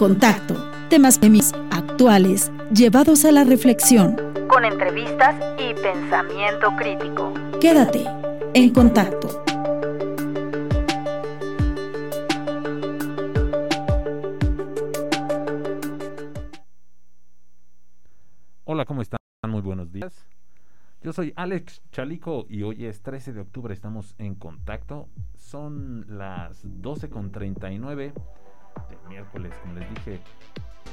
contacto. Temas actuales llevados a la reflexión. Con entrevistas y pensamiento crítico. Quédate en contacto. Hola, ¿cómo están? Muy buenos días. Yo soy Alex Chalico y hoy es 13 de octubre, estamos en contacto. Son las 12.39 de miércoles, como les dije,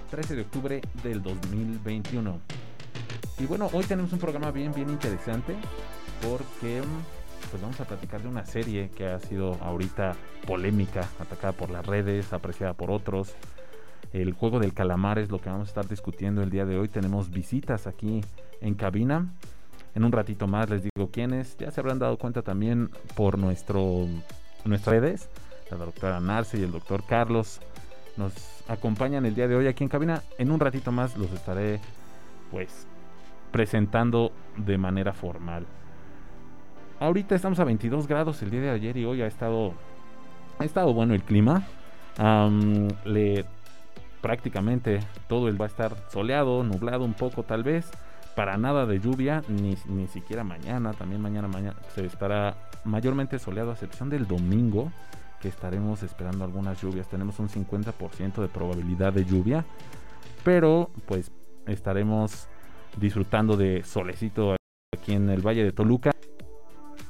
13 de octubre del 2021. Y bueno, hoy tenemos un programa bien, bien interesante porque pues vamos a platicar de una serie que ha sido ahorita polémica, atacada por las redes, apreciada por otros. El juego del calamar es lo que vamos a estar discutiendo el día de hoy. Tenemos visitas aquí en cabina. En un ratito más les digo quiénes. Ya se habrán dado cuenta también por nuestro, nuestras redes. La doctora Narce y el doctor Carlos nos acompañan el día de hoy aquí en cabina. En un ratito más los estaré pues presentando de manera formal. Ahorita estamos a 22 grados el día de ayer y hoy ha estado ha estado bueno el clima. le prácticamente todo el va a estar soleado, nublado un poco tal vez, para nada de lluvia, ni, ni siquiera mañana, también mañana, mañana se estará mayormente soleado a excepción del domingo, que estaremos esperando algunas lluvias, tenemos un 50% de probabilidad de lluvia, pero pues estaremos disfrutando de solecito aquí en el Valle de Toluca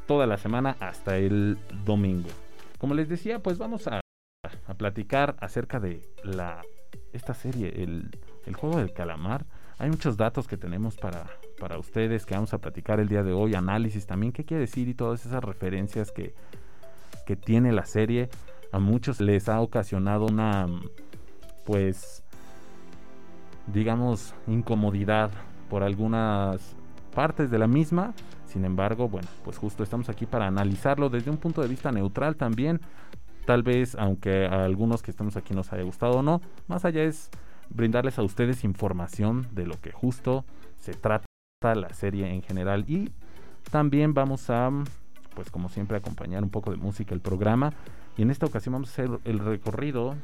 toda la semana hasta el domingo. Como les decía, pues vamos a, a platicar acerca de la esta serie, el, juego del calamar. Hay muchos datos que tenemos para, para ustedes que vamos a platicar el día de hoy, análisis también, qué quiere decir y todas esas referencias que, que tiene la serie. A muchos les ha ocasionado una, pues, digamos, incomodidad por algunas partes de la misma. Sin embargo, bueno, pues justo estamos aquí para analizarlo desde un punto de vista neutral también, Tal vez, aunque a algunos que estamos aquí nos haya gustado o no, más allá es brindarles a ustedes información de lo que justo se trata la serie en general. Y también vamos a, pues como siempre, acompañar un poco de música el programa. Y en esta ocasión vamos a hacer el recorrido.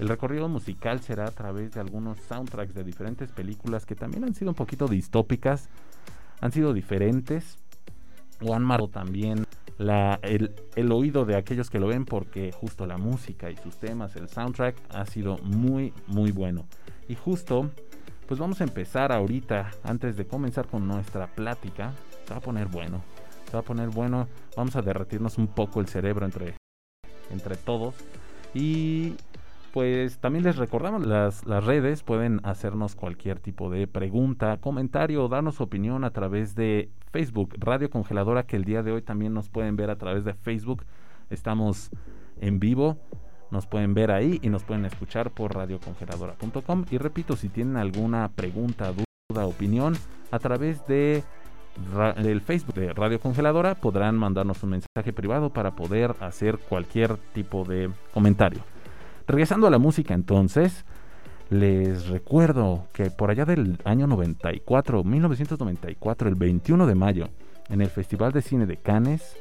El recorrido musical será a través de algunos soundtracks de diferentes películas que también han sido un poquito distópicas, han sido diferentes o han marcado también la, el, el, oído de aquellos que lo ven porque justo la música y sus temas, el soundtrack ha sido muy, muy bueno. Y justo, pues vamos a empezar ahorita, antes de comenzar con nuestra plática, se va a poner bueno, se va a poner bueno, vamos a derretirnos un poco el cerebro entre, entre todos. Y pues también les recordamos las, las redes, pueden hacernos cualquier tipo de pregunta, comentario darnos opinión a través de Facebook, Radio Congeladora, que el día de hoy también nos pueden ver a través de Facebook. Estamos en vivo, nos pueden ver ahí y nos pueden escuchar por radiocongeladora.com. Y repito, si tienen alguna pregunta, duda, opinión, a través de el Facebook de Radio Congeladora podrán mandarnos un mensaje privado para poder hacer cualquier tipo de comentario. Regresando a la música entonces, les recuerdo que por allá del año 94, 1994, el 21 de mayo, en el Festival de Cine de Cannes,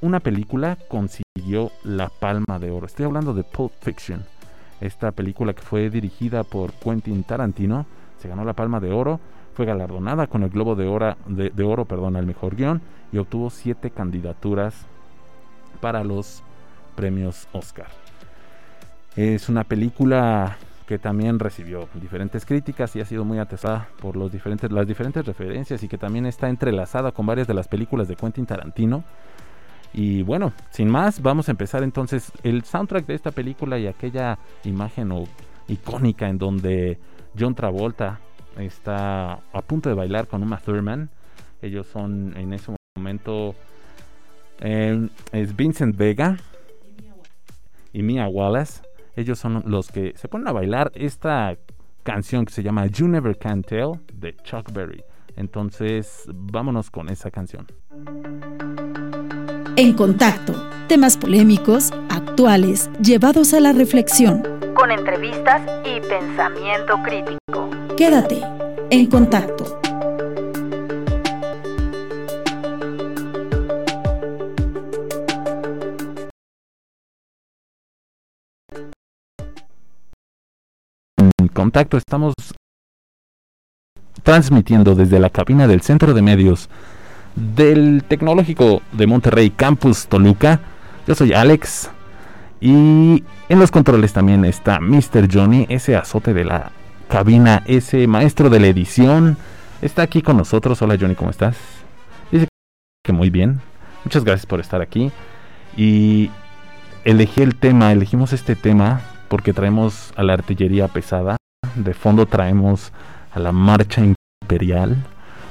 una película consiguió la Palma de Oro. Estoy hablando de Pulp Fiction. Esta película que fue dirigida por Quentin Tarantino se ganó la Palma de Oro, fue galardonada con el Globo de Oro, de, oro perdón, al mejor guion y obtuvo siete candidaturas para los premios Oscar. Es una película que también recibió diferentes críticas y ha sido muy atestada por los diferentes, las diferentes referencias y que también está entrelazada con varias de las películas de Quentin Tarantino. Y bueno, sin más, vamos a empezar entonces el soundtrack de esta película y aquella imagen icónica en donde John Travolta está a punto de bailar con Uma Thurman. Ellos son en ese momento eh, es Vincent Vega y Mia Wallace ellos son los que se ponen a bailar esta canción que se llama You Never Can Tell de Chuck Berry. Entonces, vámonos con esa canción. En contacto, temas polémicos, actuales, llevados a la reflexión. Con entrevistas y pensamiento crítico. Quédate en contacto. contacto. Estamos transmitiendo desde la cabina del Centro de Medios del Tecnológico de Monterrey Campus Toluca. Yo soy Alex y en los controles también está Mr. Johnny, ese azote de la cabina, ese maestro de la edición. Está aquí con nosotros. Hola Johnny, ¿cómo estás? Dice que muy bien. Muchas gracias por estar aquí. Y elegí el tema, elegimos este tema porque traemos a la artillería pesada. De fondo traemos a la marcha imperial.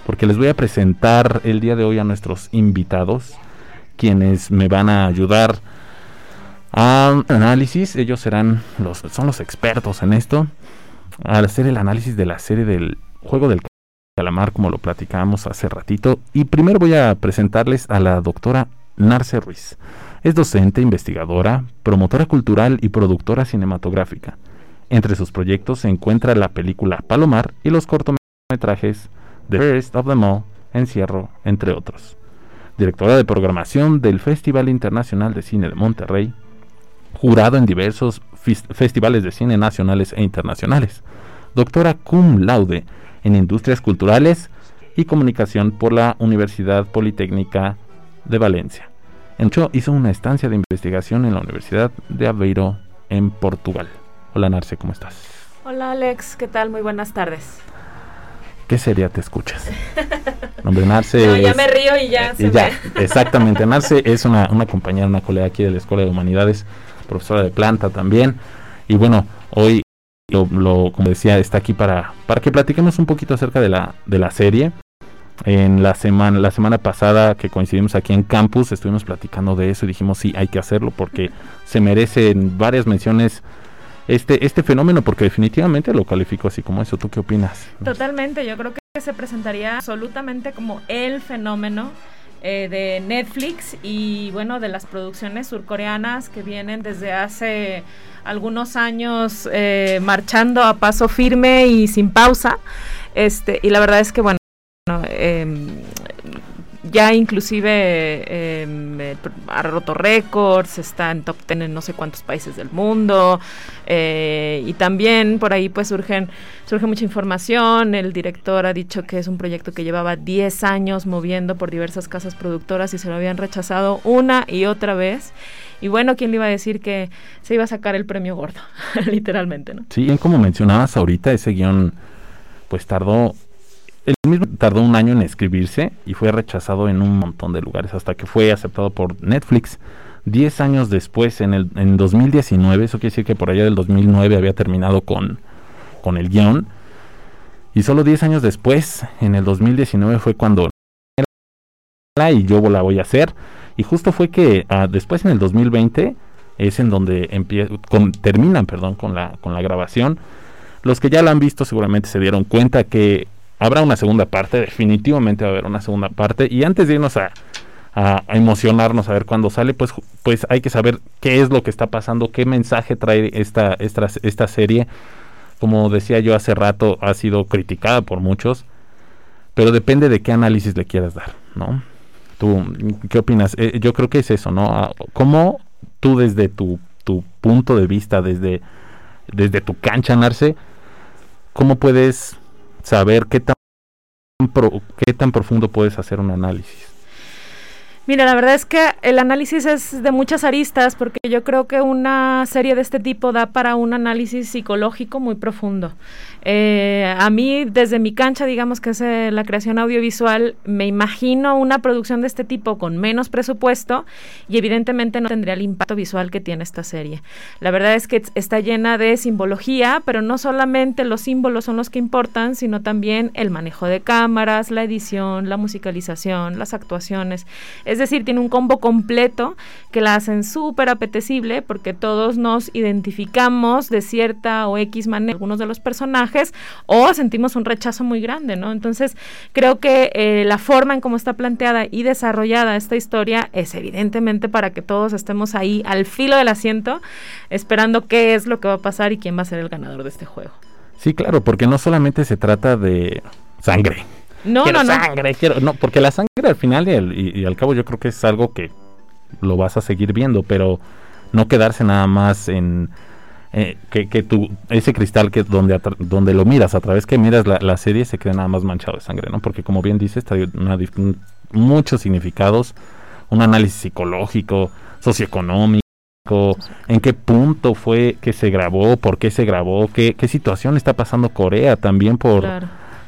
Porque les voy a presentar el día de hoy a nuestros invitados, quienes me van a ayudar a análisis. Ellos serán los, son los expertos en esto. Al hacer el análisis de la serie del juego del calamar, como lo platicábamos hace ratito. Y primero voy a presentarles a la doctora Narce Ruiz. Es docente, investigadora, promotora cultural y productora cinematográfica. Entre sus proyectos se encuentra la película Palomar y los cortometrajes The First of them All, Encierro, entre otros. Directora de programación del Festival Internacional de Cine de Monterrey, jurado en diversos festivales de cine nacionales e internacionales. Doctora cum laude en Industrias Culturales y Comunicación por la Universidad Politécnica de Valencia. En hecho, hizo una estancia de investigación en la Universidad de Aveiro, en Portugal. Hola Narce, ¿cómo estás? Hola Alex, ¿qué tal? Muy buenas tardes. ¿Qué sería te escuchas? Nombre Narce. no, ya me río y ya. Y ya, exactamente. Narce es una, una compañera, una colega aquí de la Escuela de Humanidades, profesora de planta también. Y bueno, hoy, lo, como decía, está aquí para, para que platiquemos un poquito acerca de la, de la serie. En la semana, la semana pasada que coincidimos aquí en campus, estuvimos platicando de eso y dijimos sí, hay que hacerlo porque se merecen varias menciones este, este fenómeno, porque definitivamente lo califico así como eso. ¿Tú qué opinas? Totalmente, yo creo que se presentaría absolutamente como el fenómeno eh, de Netflix y bueno, de las producciones surcoreanas que vienen desde hace algunos años eh, marchando a paso firme y sin pausa. Este, y la verdad es que bueno, eh, ya inclusive eh, ha roto récords, está en top 10 en no sé cuántos países del mundo eh, y también por ahí pues surgen surge mucha información, el director ha dicho que es un proyecto que llevaba 10 años moviendo por diversas casas productoras y se lo habían rechazado una y otra vez. Y bueno, ¿quién le iba a decir que se iba a sacar el premio gordo? Literalmente, ¿no? Sí, como mencionabas ahorita, ese guion pues tardó el mismo tardó un año en escribirse y fue rechazado en un montón de lugares hasta que fue aceptado por Netflix. Diez años después, en el en 2019, eso quiere decir que por allá del 2009 había terminado con, con el guion. Y solo diez años después, en el 2019, fue cuando y yo la voy a hacer. Y justo fue que ah, después en el 2020 es en donde con, terminan perdón, con, la, con la grabación. Los que ya la han visto seguramente se dieron cuenta que habrá una segunda parte, definitivamente va a haber una segunda parte. Y antes de irnos a, emocionarnos a ver cuándo sale, pues, pues hay que saber qué es lo que está pasando, qué mensaje trae esta, esta, esta serie. Como decía yo hace rato, ha sido criticada por muchos, pero depende de qué análisis le quieras dar, ¿no? ¿Tú qué opinas? Eh, yo creo que es eso, ¿no? Ah, ¿Cómo tú desde tu, tu punto de vista, desde, desde tu cancha, Narce, cómo puedes saber qué tan, qué tan profundo puedes hacer un análisis. Mira, la verdad es que el análisis es de muchas aristas porque yo creo que una serie de este tipo da para un análisis psicológico muy profundo. Eh, a mí, desde mi cancha, digamos que es eh, la creación audiovisual, me imagino una producción de este tipo con menos presupuesto y evidentemente no tendría el impacto visual que tiene esta serie. La verdad es que está llena de simbología, pero no solamente los símbolos son los que importan, sino también el manejo de cámaras, la edición, la musicalización, las actuaciones. Es decir, tiene un combo completo que la hacen súper apetecible porque todos nos identificamos de cierta o X manera algunos de los personajes o sentimos un rechazo muy grande, ¿no? Entonces, creo que eh, la forma en cómo está planteada y desarrollada esta historia es evidentemente para que todos estemos ahí al filo del asiento, esperando qué es lo que va a pasar y quién va a ser el ganador de este juego. Sí, claro, porque no solamente se trata de sangre. No, no, no. Sangre, quiero, no, porque la sangre al final y al cabo yo creo que es algo que lo vas a seguir viendo, pero no quedarse nada más en eh, que, que tu, ese cristal que donde, donde lo miras, a través que miras la, la, serie, se queda nada más manchado de sangre, ¿no? Porque como bien dices, trae una, muchos significados, un análisis psicológico, socioeconómico, en qué punto fue que se grabó, por qué se grabó, qué, qué situación está pasando Corea también por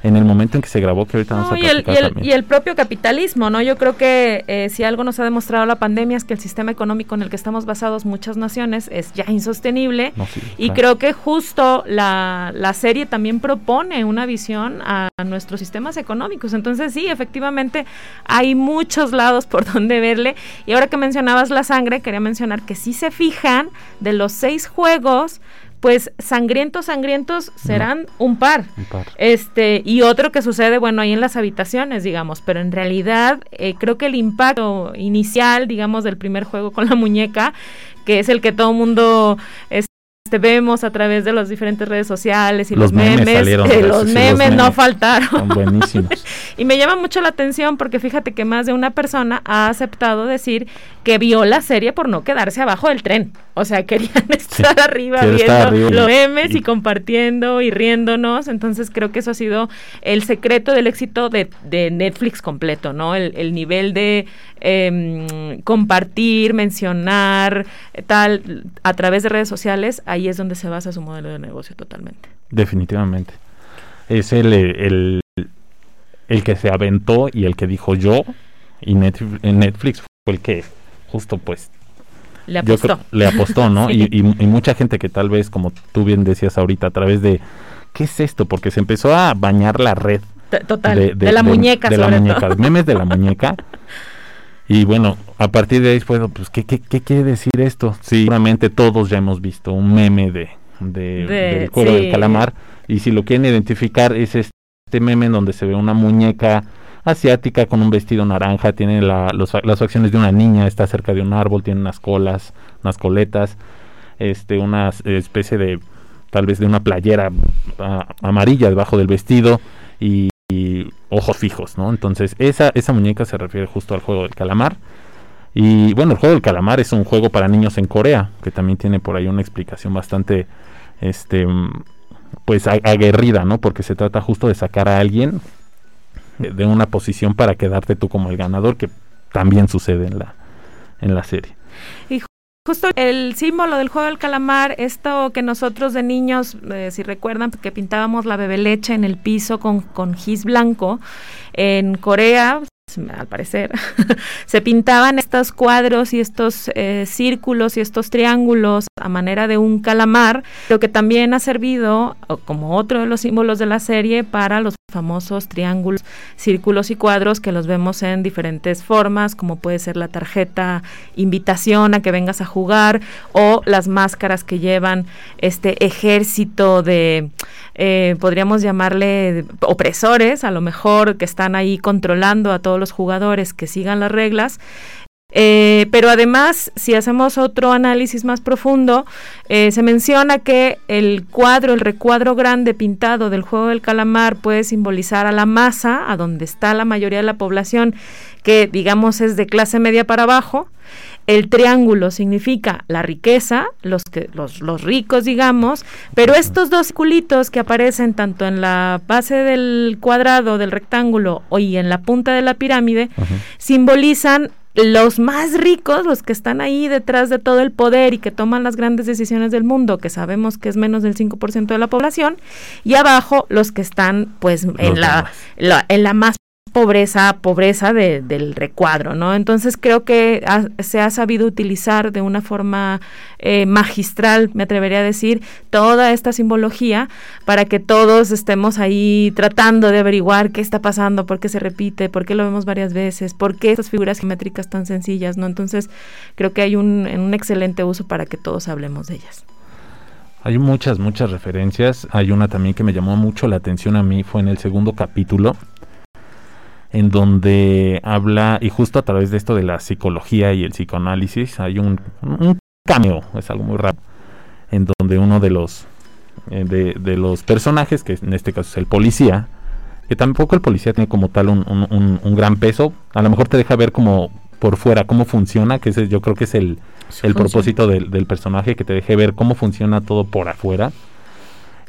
en el momento en que se grabó, que ahorita vamos a y el, y, el, propio capitalismo, ¿no? Yo creo que eh, si algo nos ha demostrado la pandemia es que el sistema económico en el que estamos basados muchas naciones es ya insostenible y creo que justo la, la, serie también propone una visión a, nuestros sistemas económicos. Entonces sí, efectivamente hay muchos lados por donde verle y ahora que mencionabas la sangre, quería mencionar que si se fijan de los seis juegos, pues sangrientos, sangrientos serán un, par. Este, y otro que sucede, bueno, ahí en las habitaciones, digamos, pero en realidad eh, creo que el impacto inicial, digamos, del primer juego con la muñeca, que es el que todo mundo vemos a través de las diferentes redes sociales y los, memes, eh, los, memes no faltaron. buenísimos. y me llama mucho la atención porque fíjate que más de una persona ha aceptado decir que vio la serie por no quedarse abajo del tren. O sea, querían estar arriba viendo los memes y, compartiendo y riéndonos. Entonces creo que eso ha sido el secreto del éxito de, Netflix completo, ¿no? El, nivel de em, compartir, mencionar, tal, a través de redes sociales, ahí es donde se basa su modelo de negocio totalmente. Definitivamente. Es el, el, el que se aventó y el que dijo yo, y Netflix fue el que justo pues le apostó. le apostó, ¿no? y, y, mucha gente que tal vez, como tú bien decías ahorita, a través de, ¿qué es esto? Porque se empezó a bañar la red. Total, de, la muñeca, de, la muñeca, memes de la muñeca. Y bueno, a partir de ahí, pues, pues ¿qué, qué, qué quiere decir esto? seguramente todos ya hemos visto un meme de, del cuero del calamar. Y si lo quieren identificar, es este meme en donde se ve una muñeca asiática con un vestido naranja, tiene la, las facciones de una niña, está cerca de un árbol, tiene unas colas, unas coletas, este, una especie de, tal vez de una playera amarilla debajo del vestido y, ojos fijos, ¿no? Entonces esa, esa muñeca se refiere justo al juego del calamar. Y bueno, el juego del calamar es un juego para niños en Corea, que también tiene por ahí una explicación bastante, este, pues aguerrida, ¿no? Porque se trata justo de sacar a alguien de una posición para quedarte tú como el ganador, que también sucede en la, en la serie. Y justo el símbolo del juego del calamar, esto que nosotros de niños, eh, si recuerdan, que pintábamos la bebe leche en el piso con, con gis blanco, en Corea al parecer, se pintaban estos cuadros y estos eh, círculos y estos triángulos a manera de un calamar, lo que también ha servido como otro de los símbolos de la serie para los famosos triángulos, círculos y cuadros que los vemos en diferentes formas, como puede ser la tarjeta invitación a que vengas a jugar o las máscaras que llevan este ejército de, eh, podríamos llamarle opresores, a lo mejor que están ahí controlando a todos los jugadores que sigan las reglas eh, pero además, si hacemos otro análisis más profundo, eh, se menciona que el cuadro, el recuadro grande pintado del juego del calamar puede simbolizar a la masa, a donde está la mayoría de la población, que digamos es de clase media para abajo. El triángulo significa la riqueza, los, que, los, los ricos, digamos, pero estos dos circulitos que aparecen tanto en la base del cuadrado, del rectángulo, y en la punta de la pirámide, simbolizan los más ricos, los que están ahí detrás de todo el poder y que toman las grandes decisiones del mundo, que sabemos que es menos del 5% de la población, y abajo los que están pues en la, en la más pobreza, pobreza del recuadro, ¿no? Entonces creo que se ha sabido utilizar de una forma eh, magistral, me atrevería a decir, toda esta simbología para que todos estemos ahí tratando de averiguar qué está pasando, por qué se repite, por qué lo vemos varias veces, por qué estas figuras geométricas tan sencillas, ¿no? Entonces creo que hay un, un excelente uso para que todos hablemos de ellas. Hay muchas, muchas referencias. Hay una también que me llamó mucho la atención a mí, fue en el segundo capítulo, en donde habla, y justo a través de esto de la psicología y el psicoanálisis, hay un, un cameo, es algo muy raro, en donde uno de los, eh, de, los personajes, que en este caso es el policía, que tampoco el policía tiene como tal un, un, un, gran peso, a lo mejor te deja ver como por fuera cómo funciona, que ese yo creo que es el, el propósito del, del, personaje, que te deje ver cómo funciona todo por afuera.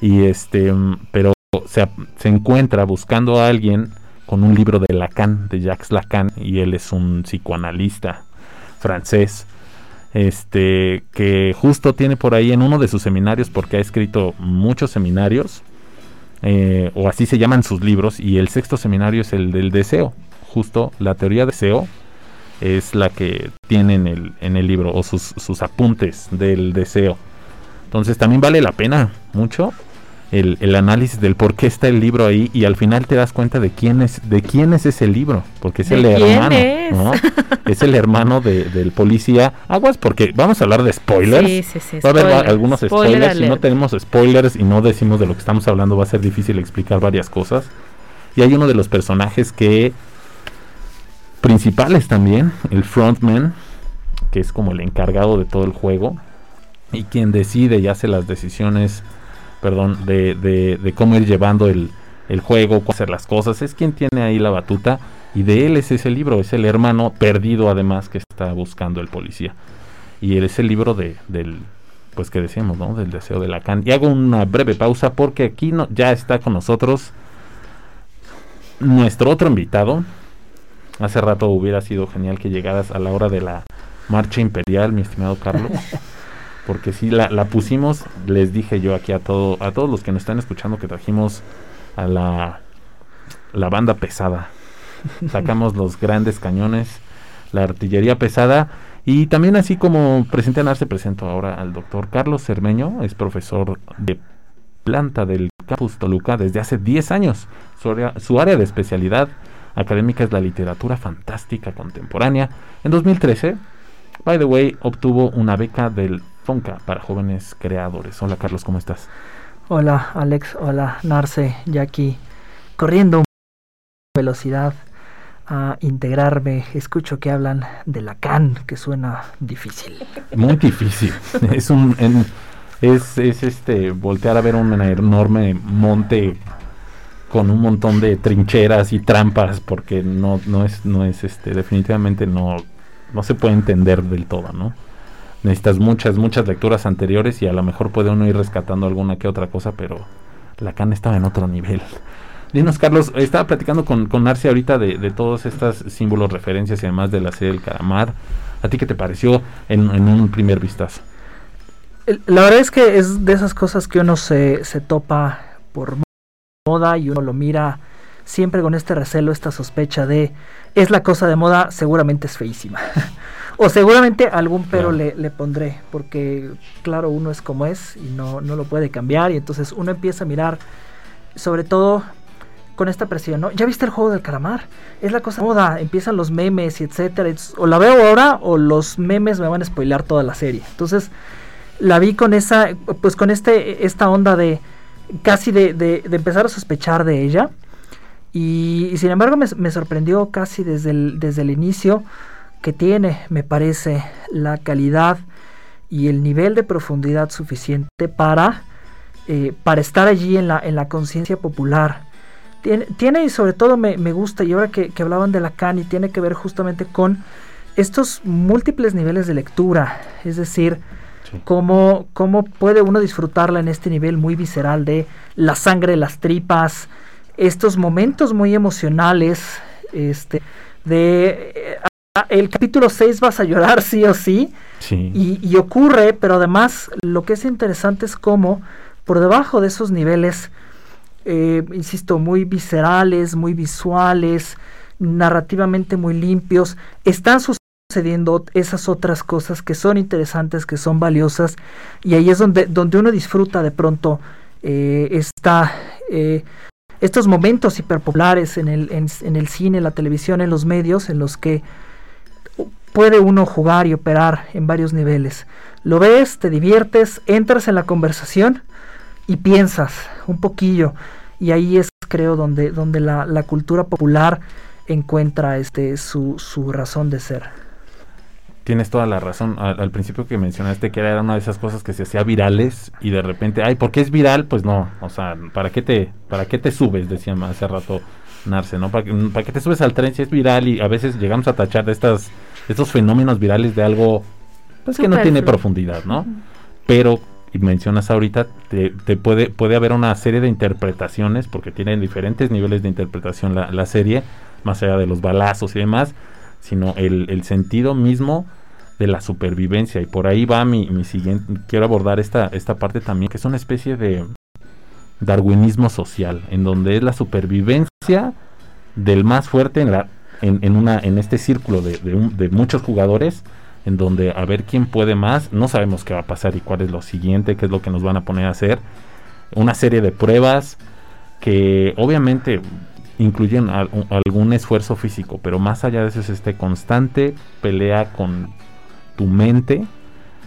Y este, pero se, se encuentra buscando a alguien con un libro de Lacan, de Jacques Lacan, y él es un psicoanalista francés, este, que justo tiene por ahí en uno de sus seminarios, porque ha escrito muchos seminarios, eh, o así se llaman sus libros, y el sexto seminario es el del deseo, justo la teoría de deseo es la que tiene en el, en el libro, o sus, sus apuntes del deseo. Entonces también vale la pena mucho el, análisis del por qué está el libro ahí y al final te das cuenta de quién es de quién es ese libro porque es el hermano es? ¿no? es el hermano del policía. Aguas porque vamos a hablar de spoilers. Sí, sí, sí, va a haber algunos spoilers. Si no tenemos spoilers y no decimos de lo que estamos hablando va a ser difícil explicar varias cosas. Y hay uno de los personajes que principales también el frontman que es como el encargado de todo el juego y quien decide y hace las decisiones perdón, de, de, cómo ir llevando el, el juego, cómo hacer las cosas. Es quien tiene ahí la batuta y de él es ese libro, es el hermano perdido además que está buscando el policía. Y él es el libro de, del, pues que decíamos, ¿no? Del deseo de Lacan. Y hago una breve pausa porque aquí no, ya está con nosotros nuestro otro invitado. Hace rato hubiera sido genial que llegaras a la hora de la marcha imperial, mi estimado Carlos. porque si la, la, pusimos, les dije yo aquí a todo, a todos los que nos están escuchando que trajimos a la, la banda pesada. Sacamos los grandes cañones, la artillería pesada y también así como presenté a presento ahora al doctor Carlos Cermeño, es profesor de planta del campus Toluca desde hace 10 años. Su área, su área de especialidad académica es la literatura fantástica contemporánea. En 2013, by the way, obtuvo una beca del para jóvenes creadores. Hola Carlos, ¿cómo estás? Hola Alex, hola Narce, ya aquí corriendo velocidad a integrarme. Escucho que hablan de Lacan, que suena difícil. Muy difícil. es un es, es este voltear a ver un enorme monte con un montón de trincheras y trampas porque no no es no es este definitivamente no no se puede entender del todo, ¿no? Necesitas muchas, muchas lecturas anteriores y a lo mejor puede uno ir rescatando alguna que otra cosa, pero Lacan estaba en otro nivel. Dinos, Carlos, estaba platicando con, con Narcia ahorita de, de todos estos símbolos, referencias y además de la serie del calamar. ¿A ti qué te pareció en, un primer vistazo? La verdad es que es de esas cosas que uno se, se topa por moda y uno lo mira siempre con este recelo, esta sospecha de es la cosa de moda, seguramente es feísima. O seguramente algún pero le, le, pondré, porque claro, uno es como es y no, no lo puede cambiar. Y entonces uno empieza a mirar, sobre todo con esta presión, ¿no? ¿Ya viste el juego del calamar? Es la cosa moda, empiezan los memes y etcétera. o la veo ahora o los memes me van a spoilar toda la serie. Entonces la vi con esa, pues con este, esta onda de casi de, de, empezar a sospechar de ella. Y, sin embargo me, me, sorprendió casi desde el, desde el inicio que tiene, me parece, la calidad y el nivel de profundidad suficiente para, eh, para estar allí en la, en la conciencia popular. Tiene, tiene, y sobre todo me, gusta, y ahora que, hablaban de Lacan, y tiene que ver justamente con estos múltiples niveles de lectura, es decir, cómo, cómo puede uno disfrutarla en este nivel muy visceral de la sangre, las tripas, estos momentos muy emocionales, este, de Ah, el capítulo 6 vas a llorar sí o sí. Y, ocurre, pero además lo que es interesante es cómo por debajo de esos niveles, eh, insisto, muy viscerales, muy visuales, narrativamente muy limpios, están sucediendo esas otras cosas que son interesantes, que son valiosas, y ahí es donde, donde uno disfruta de pronto eh, esta, eh, estos momentos hiperpopulares en el, en el cine, la televisión, en los medios, en los que puede uno jugar y operar en varios niveles. Lo ves, te diviertes, entras en la conversación y piensas un poquillo. Y ahí es, creo, donde, donde la, la cultura popular encuentra este, su, su, razón de ser. Tienes toda la razón. Al, principio que mencionaste que era una de esas cosas que se hacía virales y de repente, ay, ¿por qué es viral? Pues no, o sea, ¿para qué te, para qué te subes? Decía hace rato Narce, ¿no? ¿Para, ¿Para qué te subes al tren si es viral? Y a veces llegamos a tachar de estas estos fenómenos virales de algo pues que no tiene profundidad, ¿no? Pero y mencionas ahorita, te, puede, puede haber una serie de interpretaciones, porque tienen diferentes niveles de interpretación la, la serie, más allá de los balazos y demás, sino el, el, sentido mismo de la supervivencia. Y por ahí va mi, mi siguiente, quiero abordar esta, esta parte también, que es una especie de darwinismo social, en donde es la supervivencia del más fuerte en, la, en, en una, en este círculo de, de, muchos jugadores en donde a ver quién puede más, no sabemos qué va a pasar y cuál es lo siguiente, qué es lo que nos van a poner a hacer. Una serie de pruebas que obviamente incluyen algún esfuerzo físico, pero más allá de eso es este constante pelea con tu mente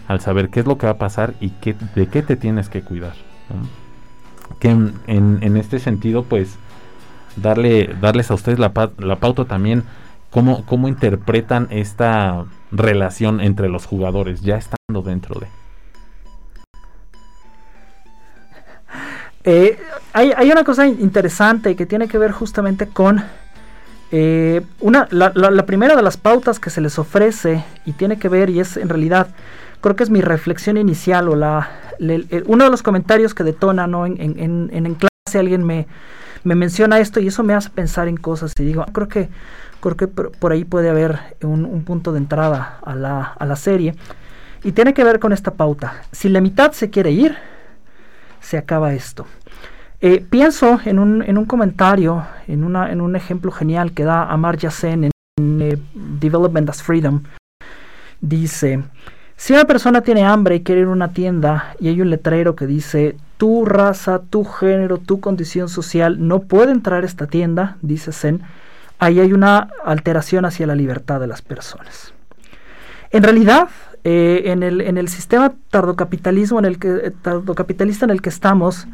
al saber qué es lo que va a pasar y qué, de qué te tienes que cuidar. Que en, en, este sentido, pues, darle, darles a ustedes la, la pauta también, cómo, cómo interpretan esta relación entre los jugadores, ya estando dentro de. Eh, hay, hay, una cosa interesante que tiene que ver justamente con eh, una, la, primera de las pautas que se les ofrece y tiene que ver, y es en realidad, creo que es mi reflexión inicial o la, uno de los comentarios que detona, ¿no? En, en, en, en clase alguien me, me menciona esto y eso me hace pensar en cosas y digo, creo que creo que por, ahí puede haber un, punto de entrada a la, serie. Y tiene que ver con esta pauta. Si la mitad se quiere ir, se acaba esto. Eh, pienso en un, en un comentario, en, una, en un ejemplo genial que da Amartya Sen en, eh, Development as Freedom. Dice, si una persona tiene hambre y quiere ir a una tienda y hay un letrero que dice, tu raza, tu género, tu condición social no puede entrar a esta tienda, dice Sen, ahí hay una alteración hacia la libertad de las personas. En realidad, eh, en, el, en, el, sistema tardocapitalismo en el que, eh, tardocapitalista en el que estamos,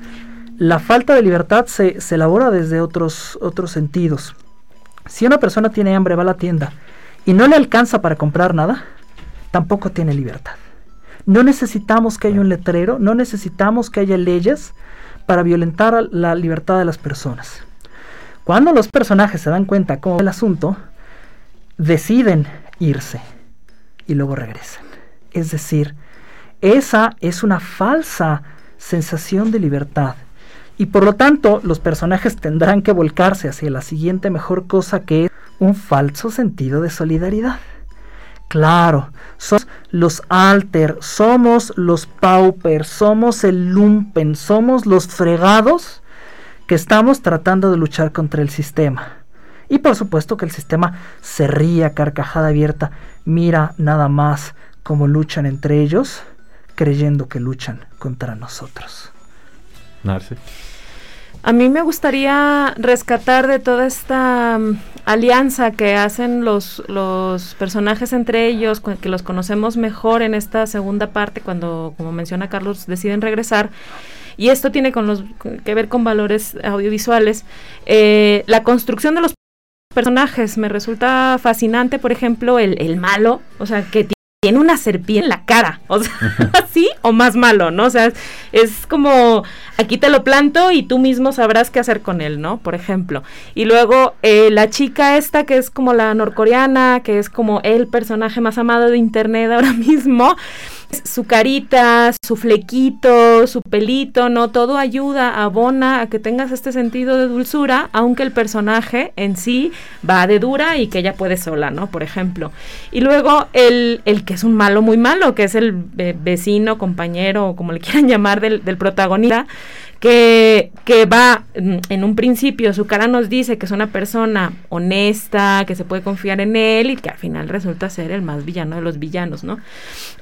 la falta de libertad se, se, elabora desde otros, otros sentidos. Si una persona tiene hambre, va a la tienda y no le alcanza para comprar nada, tampoco tiene libertad. No necesitamos que haya un letrero, no necesitamos que haya leyes para violentar la libertad de las personas. Cuando los personajes se dan cuenta cómo el asunto, deciden irse y luego regresan. Es decir, esa es una falsa sensación de libertad. Y por lo tanto, los personajes tendrán que volcarse hacia la siguiente mejor cosa que es un falso sentido de solidaridad. Claro, somos los alter, somos los pauper, somos el lumpen, somos los fregados que estamos tratando de luchar contra el sistema. Y por supuesto que el sistema se ría carcajada abierta, mira nada más cómo luchan entre ellos, creyendo que luchan contra nosotros. Narce. A mí me gustaría rescatar de toda esta mm, alianza que hacen los, los personajes entre ellos, que los conocemos mejor en esta segunda parte, cuando, como menciona Carlos, deciden regresar. Y esto tiene con los, que ver con valores audiovisuales, eh, la construcción de los personajes me resulta fascinante, por ejemplo, el, el malo, o sea, que tiene una serpiente en la cara, o sea, así o más malo, ¿no? O sea, es, como, aquí te lo planto y tú mismo sabrás qué hacer con él, ¿no? Por ejemplo. Y luego eh, la chica esta que es como la norcoreana, que es como el personaje más amado de Internet ahora mismo, su carita, su flequito, su pelito, ¿no? Todo ayuda, abona a que tengas este sentido de dulzura, aunque el personaje en sí va de dura y que ella puede sola, ¿no? Por ejemplo. Y luego el, el que es un malo muy malo, que es el vecino, compañero, o como le quieran llamar, del, del protagonista, que, que va, mm, en un principio, su cara nos dice que es una persona honesta, que se puede confiar en él y que al final resulta ser el más villano de los villanos, ¿no?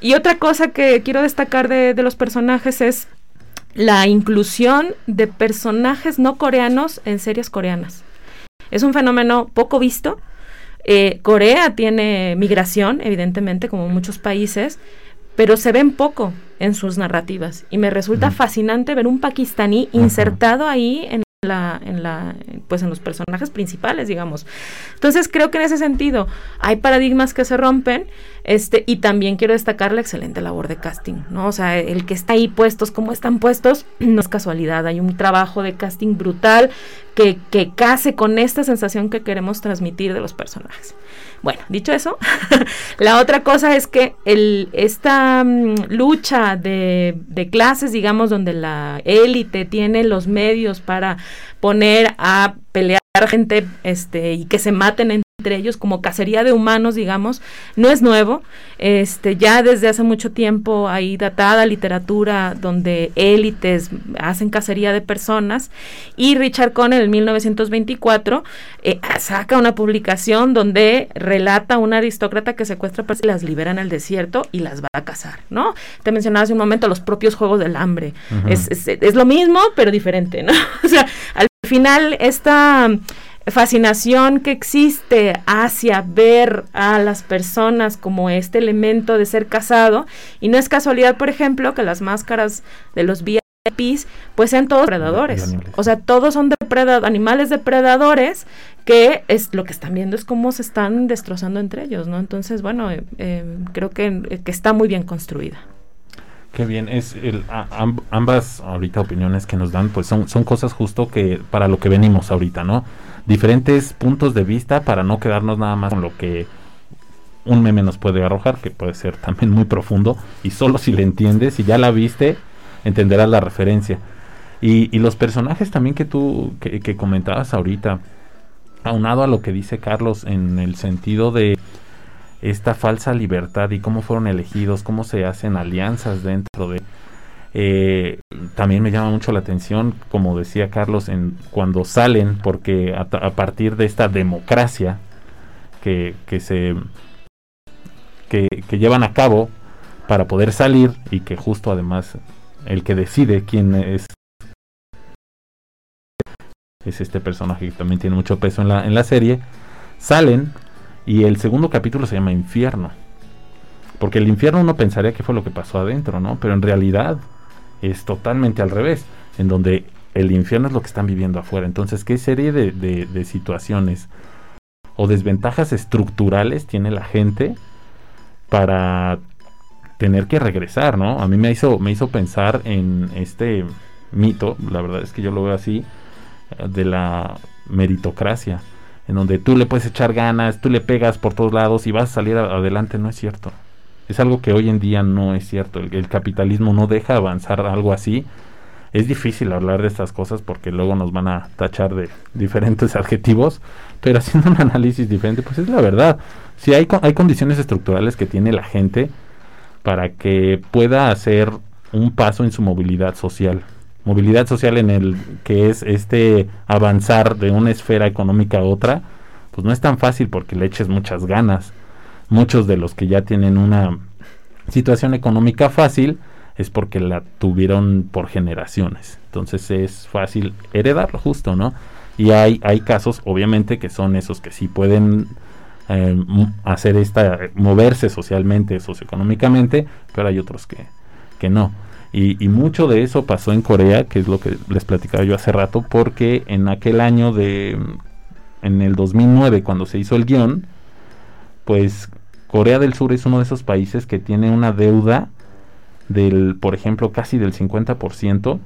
Y otra cosa que quiero destacar de, de los personajes es la inclusión de personajes no coreanos en series coreanas. Es un fenómeno poco visto. Eh, Corea tiene migración, evidentemente, como muchos países, pero se ven poco en sus narrativas y me resulta fascinante ver un pakistaní insertado ahí en la, en la, pues en los personajes principales, digamos. Entonces creo que en ese sentido hay paradigmas que se rompen, este, y también quiero destacar la excelente labor de casting, ¿no? O sea, el que está ahí puestos como están puestos, no es casualidad, hay un trabajo de casting brutal que, que case con esta sensación que queremos transmitir de los personajes. Bueno, dicho eso, la otra cosa es que el, esta mm, lucha de, de, clases, digamos, donde la élite tiene los medios para poner a pelear gente este, y que se maten en entre ellos como cacería de humanos, digamos, no es nuevo. Este, ya desde hace mucho tiempo hay datada literatura donde élites hacen cacería de personas y Richard Conner en 1924 eh, saca una publicación donde relata a un aristócrata que secuestra personas y las liberan al desierto y las va a cazar, ¿no? Te mencionaba hace un momento los propios juegos del hambre. es, es, es, lo mismo, pero diferente, ¿no? o sea, al final esta fascinación que existe hacia ver a las personas como este elemento de ser casado. Y no es casualidad por ejemplo que las máscaras de los VIPs pues sean todos depredadores. O sea todos son depredadores animales depredadores que es lo que están viendo es cómo se están destrozando entre ellos no entonces bueno eh, eh, creo que, que está muy bien construida. Qué bien, es el, a, ambas ahorita opiniones que nos dan, pues son, son cosas justo que para lo que venimos ahorita, ¿no? Diferentes puntos de vista para no quedarnos nada más con lo que un meme nos puede arrojar, que puede ser también muy profundo, y solo si le entiendes, si ya la viste, entenderás la referencia. Y, los personajes también que tú, que, que comentabas ahorita, aunado a lo que dice Carlos en el sentido de esta falsa libertad y cómo fueron elegidos, cómo se hacen alianzas dentro de... Eh, también me llama mucho la atención, como decía Carlos, en cuando salen, porque a, partir de esta democracia que, que se que, llevan a cabo para poder salir y que justo además el que decide quién es es este personaje que también tiene mucho peso en la, en la serie, salen y el segundo capítulo se llama Infierno. Porque el infierno uno pensaría que fue lo que pasó adentro, ¿no? Pero en realidad es totalmente al revés, en donde el infierno es lo que están viviendo afuera. Entonces, ¿qué serie de, de, situaciones o desventajas estructurales tiene la gente para tener que regresar, ¿no? A mí me hizo, me hizo pensar en este mito, la verdad es que yo lo veo así, de la meritocracia en donde tú le puedes echar ganas, tú le pegas por todos lados y vas a salir adelante, no es cierto. Es algo que hoy en día no es cierto. El, el, capitalismo no deja avanzar algo así. Es difícil hablar de estas cosas porque luego nos van a tachar de diferentes adjetivos, pero haciendo un análisis diferente, pues es la verdad. Si hay, hay condiciones estructurales que tiene la gente para que pueda hacer un paso en su movilidad social movilidad social en el que es este avanzar de una esfera económica a otra, pues no es tan fácil porque le eches muchas ganas. Muchos de los que ya tienen una situación económica fácil es porque la tuvieron por generaciones. Entonces es fácil heredarlo justo, ¿no? Y hay, hay casos, obviamente, que son esos que sí pueden eh, hacer esta, moverse socialmente, socioeconómicamente, pero hay otros que, que no. Y, y, mucho de eso pasó en Corea, que es lo que les platicaba yo hace rato, porque en aquel año de, en el 2009, cuando se hizo el guion, pues Corea del Sur es uno de esos países que tiene una deuda del, por ejemplo, casi del 50%.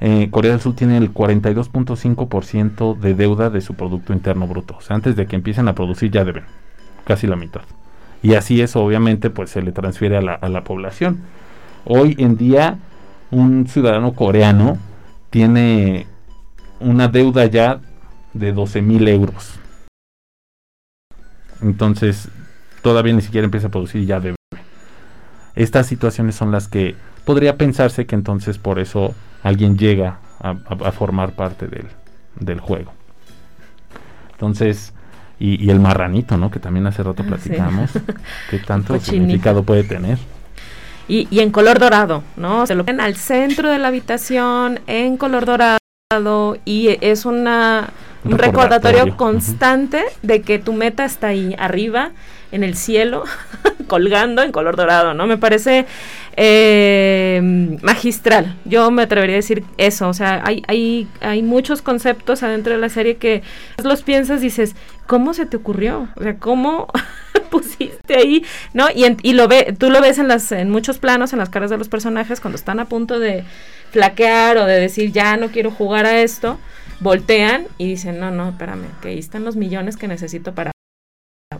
Eh, Corea del Sur tiene el 42.5% de deuda de su Producto Interno Bruto. O sea, antes de que empiecen a producir ya deben, casi la mitad. Y así eso obviamente pues se le transfiere a la, a la población. Hoy en día un ciudadano coreano tiene una deuda ya de 12 mil euros. Entonces, todavía ni siquiera empieza a producir y ya debe. Estas situaciones son las que podría pensarse que entonces por eso alguien llega a, a, a formar parte del, del, juego. Entonces, y, y, el marranito, ¿no? Que también hace rato platicamos. Sí. ¿Qué tanto significado puede tener? Y, y, en color dorado, ¿no? Se lo ponen al centro de la habitación en color dorado y es una, un, un recordatorio constante uh -huh. de que tu meta está ahí arriba, en el cielo, colgando en color dorado, ¿no? Me parece eh, magistral. Yo me atrevería a decir eso. O sea, hay, hay, hay muchos conceptos adentro de la serie que los piensas y dices, ¿cómo se te ocurrió? O sea, ¿cómo pusiste ahí? ¿No? Y, y lo ve, tú lo ves en, las, en muchos planos, en las caras de los personajes, cuando están a punto de flaquear o de decir, ya no quiero jugar a esto voltean y dicen, no, no, espérame, que ahí están los millones que necesito para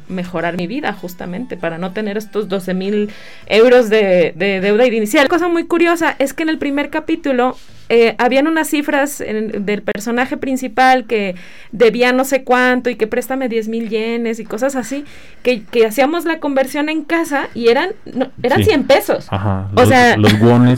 mejorar mi vida justamente para no tener estos 12 mil euros de, de deuda inicial. Cosa muy curiosa es que en el primer capítulo eh, habían unas cifras del personaje principal que debía no sé cuánto y que préstame 10 mil yenes y cosas así, que, hacíamos la conversión en casa y eran eran 100 pesos. Ajá, o los, sea, los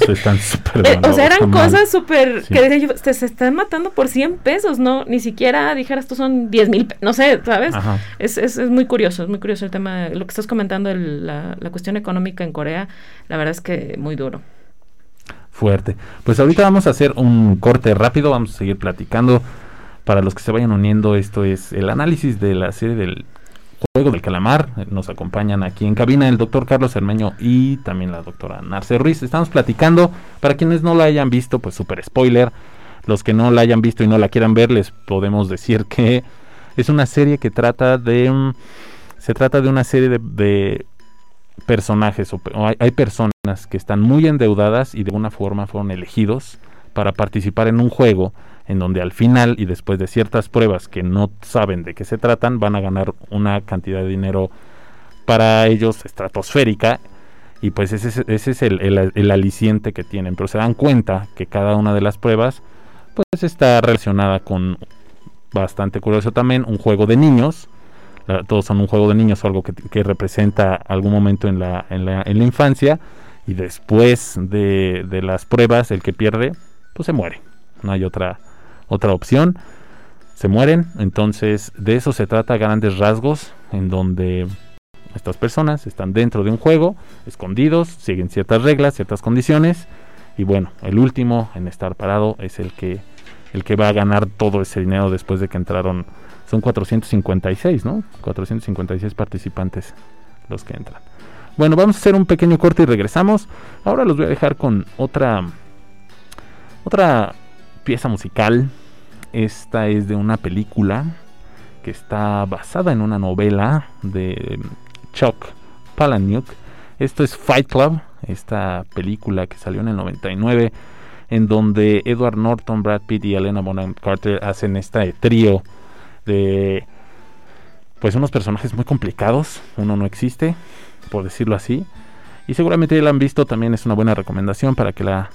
están súper eh, O sea, eran cosas súper que decía yo, se, están matando por 100 pesos, ¿no? Ni siquiera dijera esto son 10 mil, no sé, ¿sabes? Es, es, es, muy curioso, es muy curioso el tema, lo que estás comentando, la, la cuestión económica en Corea, la verdad es que muy duro fuerte. Pues ahorita vamos a hacer un corte rápido, vamos a seguir platicando. Para los que se vayan uniendo, esto es el análisis de la serie del Juego del Calamar. Nos acompañan aquí en cabina el doctor Carlos Hermeño y también la doctora Narce Ruiz. Estamos platicando, para quienes no la hayan visto, pues super spoiler. Los que no la hayan visto y no la quieran ver, les podemos decir que es una serie que trata de... se trata de una serie de personajes o, hay, personas que están muy endeudadas y de alguna forma fueron elegidos para participar en un juego en donde al final y después de ciertas pruebas que no saben de qué se tratan van a ganar una cantidad de dinero para ellos estratosférica y pues ese, es el, el, aliciente que tienen. Pero se dan cuenta que cada una de las pruebas pues está relacionada con bastante curioso también un juego de niños todos son un juego de niños o algo que, representa algún momento en la, en la, en la infancia y después de, de, las pruebas el que pierde pues se muere. No hay otra otra opción. Se mueren. Entonces de eso se trata grandes rasgos en donde estas personas están dentro de un juego escondidos siguen ciertas reglas ciertas condiciones y bueno el último en estar parado es el que el que va a ganar todo ese dinero después de que entraron son 456, ¿no? 456 participantes los que entran. Bueno, vamos a hacer un pequeño corte y regresamos. Ahora los voy a dejar con otra otra pieza musical. Esta es de una película que está basada en una novela de Chuck Palahniuk. Esto es Fight Club, esta película que salió en el 99 en donde Edward Norton, Brad Pitt y Elena Bonham Carter hacen este trío de pues unos personajes muy complicados, uno no existe, por decirlo así, y seguramente ya la han visto, también es una buena recomendación para que la,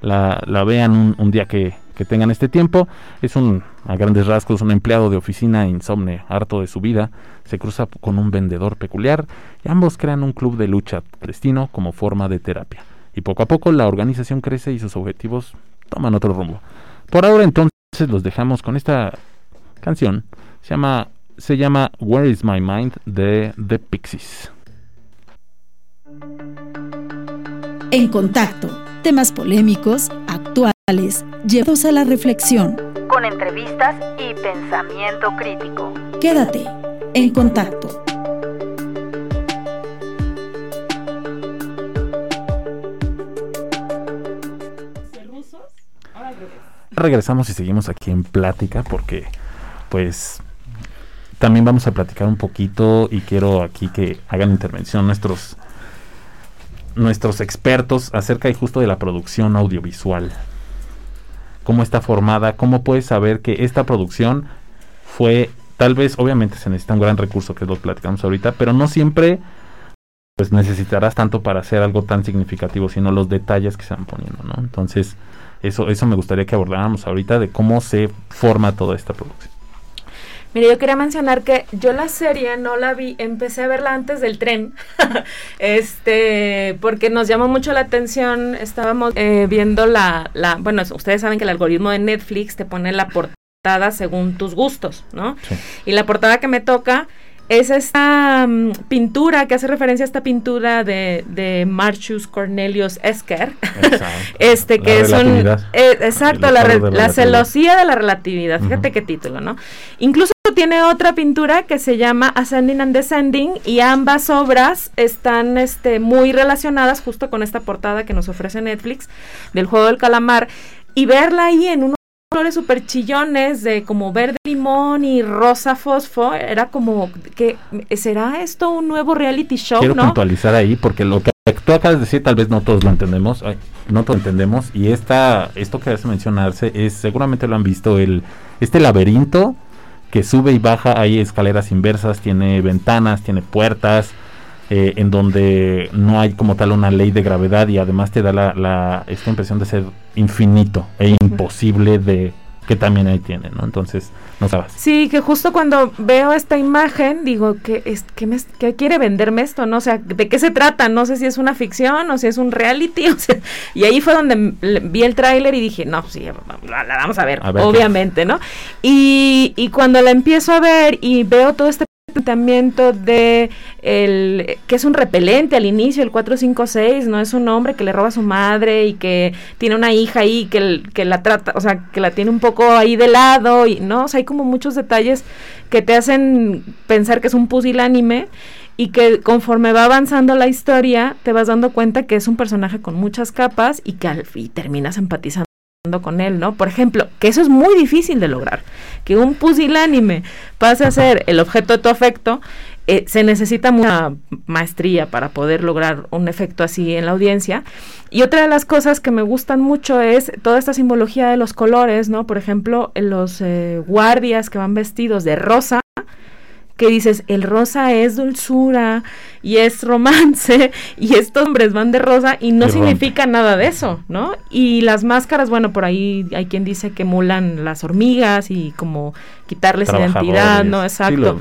la, vean un, día que, que, tengan este tiempo. Es un, a grandes rasgos, un empleado de oficina insomne, harto de su vida, se cruza con un vendedor peculiar y ambos crean un club de lucha clandestino como forma de terapia. Y poco a poco la organización crece y sus objetivos toman otro rumbo. Por ahora entonces los dejamos con esta canción se llama, se llama Where is My Mind de The Pixies. En contacto, temas polémicos, actuales, llevados a la reflexión. Con entrevistas y pensamiento crítico. Quédate en contacto. Regresamos y seguimos aquí en plática porque pues también vamos a platicar un poquito y quiero aquí que hagan intervención nuestros nuestros expertos acerca y justo de la producción audiovisual. Cómo está formada, cómo puedes saber que esta producción fue tal vez obviamente se necesita un gran recurso que lo platicamos ahorita, pero no siempre pues necesitarás tanto para hacer algo tan significativo, sino los detalles que se van poniendo, ¿no? Entonces, eso eso me gustaría que abordáramos ahorita de cómo se forma toda esta producción. Mire, yo quería mencionar que yo la serie no la vi, empecé a verla antes del tren, este, porque nos llamó mucho la atención, estábamos eh, viendo la, la, bueno, ustedes saben que el algoritmo de Netflix te pone la portada según tus gustos, ¿no? Y la portada que me toca es esta mm, pintura que hace referencia a esta pintura de, de Marcius Cornelius Esker. este que es un eh, exacto, la, la, celosía de la relatividad. Fíjate qué título, ¿no? Incluso tiene otra pintura que se llama Ascending and Descending y ambas obras están este, muy relacionadas justo con esta portada que nos ofrece Netflix del juego del calamar y verla ahí en un colores súper chillones de como verde limón y rosa fosfo, era como que será esto un nuevo reality show, Quiero puntualizar ahí porque lo que tú acabas de decir, tal vez no todos lo entendemos, no todos lo entendemos, y esta, esto que hace mencionarse es, seguramente lo han visto, el, este laberinto que sube y baja, hay escaleras inversas, tiene ventanas, tiene puertas, eh, en donde no hay como tal una ley de gravedad y además te da la, esta impresión de ser infinito e imposible de que también ahí tiene, ¿no? Entonces, no sabes. Sí, que justo cuando veo esta imagen, digo, que es que me, quiere venderme esto? ¿No? O sea, ¿de qué se trata? No sé si es una ficción o si es un reality. O sea, y ahí fue donde vi el tráiler y dije, no, sí, la, vamos a ver, obviamente, ¿no? Y, y cuando la empiezo a ver y veo todo este planteamiento de el que es un repelente al inicio, el 456, no es un hombre que le roba a su madre y que tiene una hija ahí que, que la trata, o sea, que la tiene un poco ahí de lado y no, o sea, hay como muchos detalles que te hacen pensar que es un pusilánime y que conforme va avanzando la historia te vas dando cuenta que es un personaje con muchas capas y que al fin terminas empatizando con él, ¿no? Por ejemplo, que eso es muy difícil de lograr, que un pusilánime pase a ser el objeto de tu afecto, eh, se necesita mucha maestría para poder lograr un efecto así en la audiencia. Y otra de las cosas que me gustan mucho es toda esta simbología de los colores, ¿no? Por ejemplo, los eh, guardias que van vestidos de rosa, que dices, el rosa es dulzura y es romance y estos hombres van de rosa y no significa nada de eso, ¿no? Y las máscaras, bueno, por ahí hay quien dice que emulan las hormigas y como quitarles identidad, ¿no? Exacto.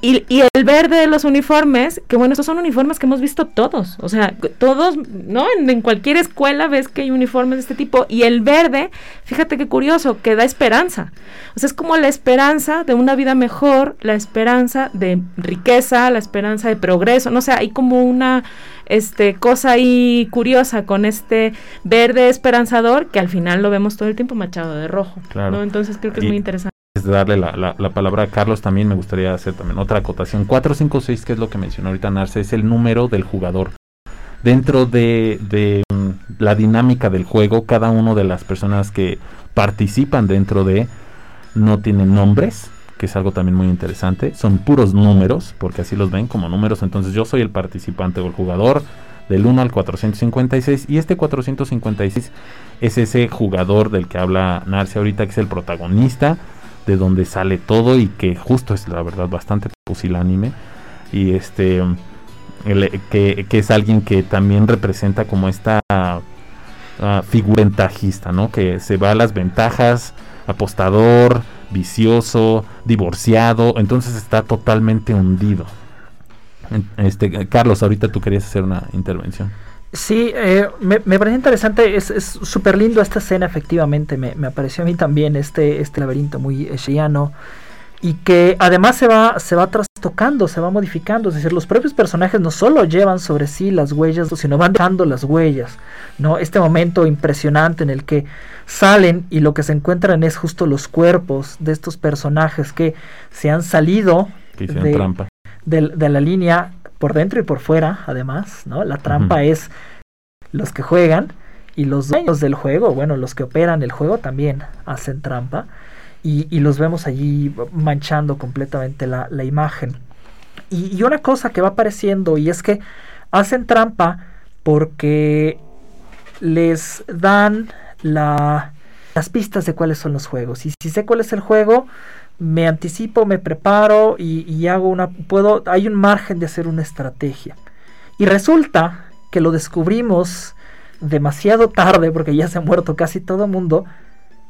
y, y, el verde de los uniformes, que bueno, estos son uniformes que hemos visto todos, o sea, todos, ¿no? En, cualquier escuela ves que hay uniformes de este tipo y el verde, fíjate qué curioso, que da esperanza. O sea, es como la esperanza de una vida mejor, la esperanza de riqueza, la esperanza de progreso, no o sea, hay como una este cosa ahí curiosa con este verde esperanzador que al final lo vemos todo el tiempo machado de rojo. Claro. Entonces creo que es muy interesante darle la, la, palabra a Carlos, también me gustaría hacer también otra acotación. 456, que es lo que mencionó ahorita Narce, es el número del jugador. Dentro de, de mm, la dinámica del juego, cada una de las personas que participan dentro de no tienen nombres, que es algo también muy interesante. Son puros números, porque así los ven como números. Entonces yo soy el participante o el jugador del 1 al 456 y este 456 es ese jugador del que habla Narce ahorita, que es el protagonista de donde sale todo y que justo es la verdad bastante pusilánime y este que, es alguien que también representa como esta ah, figura ventajista, ¿no? Que se va a las ventajas, apostador, vicioso, divorciado, entonces está totalmente hundido. Este, Carlos, ahorita tú querías hacer una intervención. Sí, eh, me, me parece interesante, es súper lindo esta escena, efectivamente, me, me, apareció a mí también este, este laberinto muy echiano y que además se va, se va trastocando, se va modificando, es decir, los propios personajes no solo llevan sobre sí las huellas, sino van dejando las huellas, ¿no? Este momento impresionante en el que salen y lo que se encuentran es justo los cuerpos de estos personajes que se han salido de, de, la línea por dentro y por fuera, además, ¿no? La trampa es los que juegan y los dueños del juego, bueno, los que operan el juego también hacen trampa y, los vemos allí manchando completamente la, imagen. Y, una cosa que va apareciendo y es que hacen trampa porque les dan la, las pistas de cuáles son los juegos. Y si sé cuál es el juego, me anticipo, me preparo y, hago una, puedo, hay un margen de hacer una estrategia. Y resulta que lo descubrimos demasiado tarde, porque ya se ha muerto casi todo el mundo,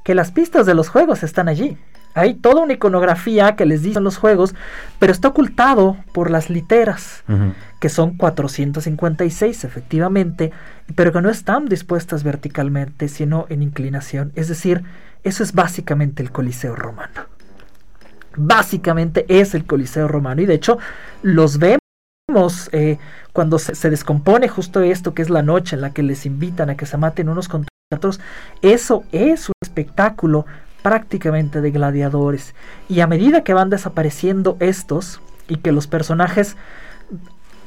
que las pistas de los juegos están allí. Hay toda una iconografía que les dicen los juegos, pero está ocultado por las literas, que son 456 efectivamente, pero que no están dispuestas verticalmente, sino en inclinación. Es decir, eso es básicamente el Coliseo romano básicamente es el Coliseo romano. Y de hecho los vemos eh, cuando se, descompone justo esto que es la noche en la que les invitan a que se maten unos contra otros, eso es un espectáculo prácticamente de gladiadores. Y a medida que van desapareciendo estos y que los personajes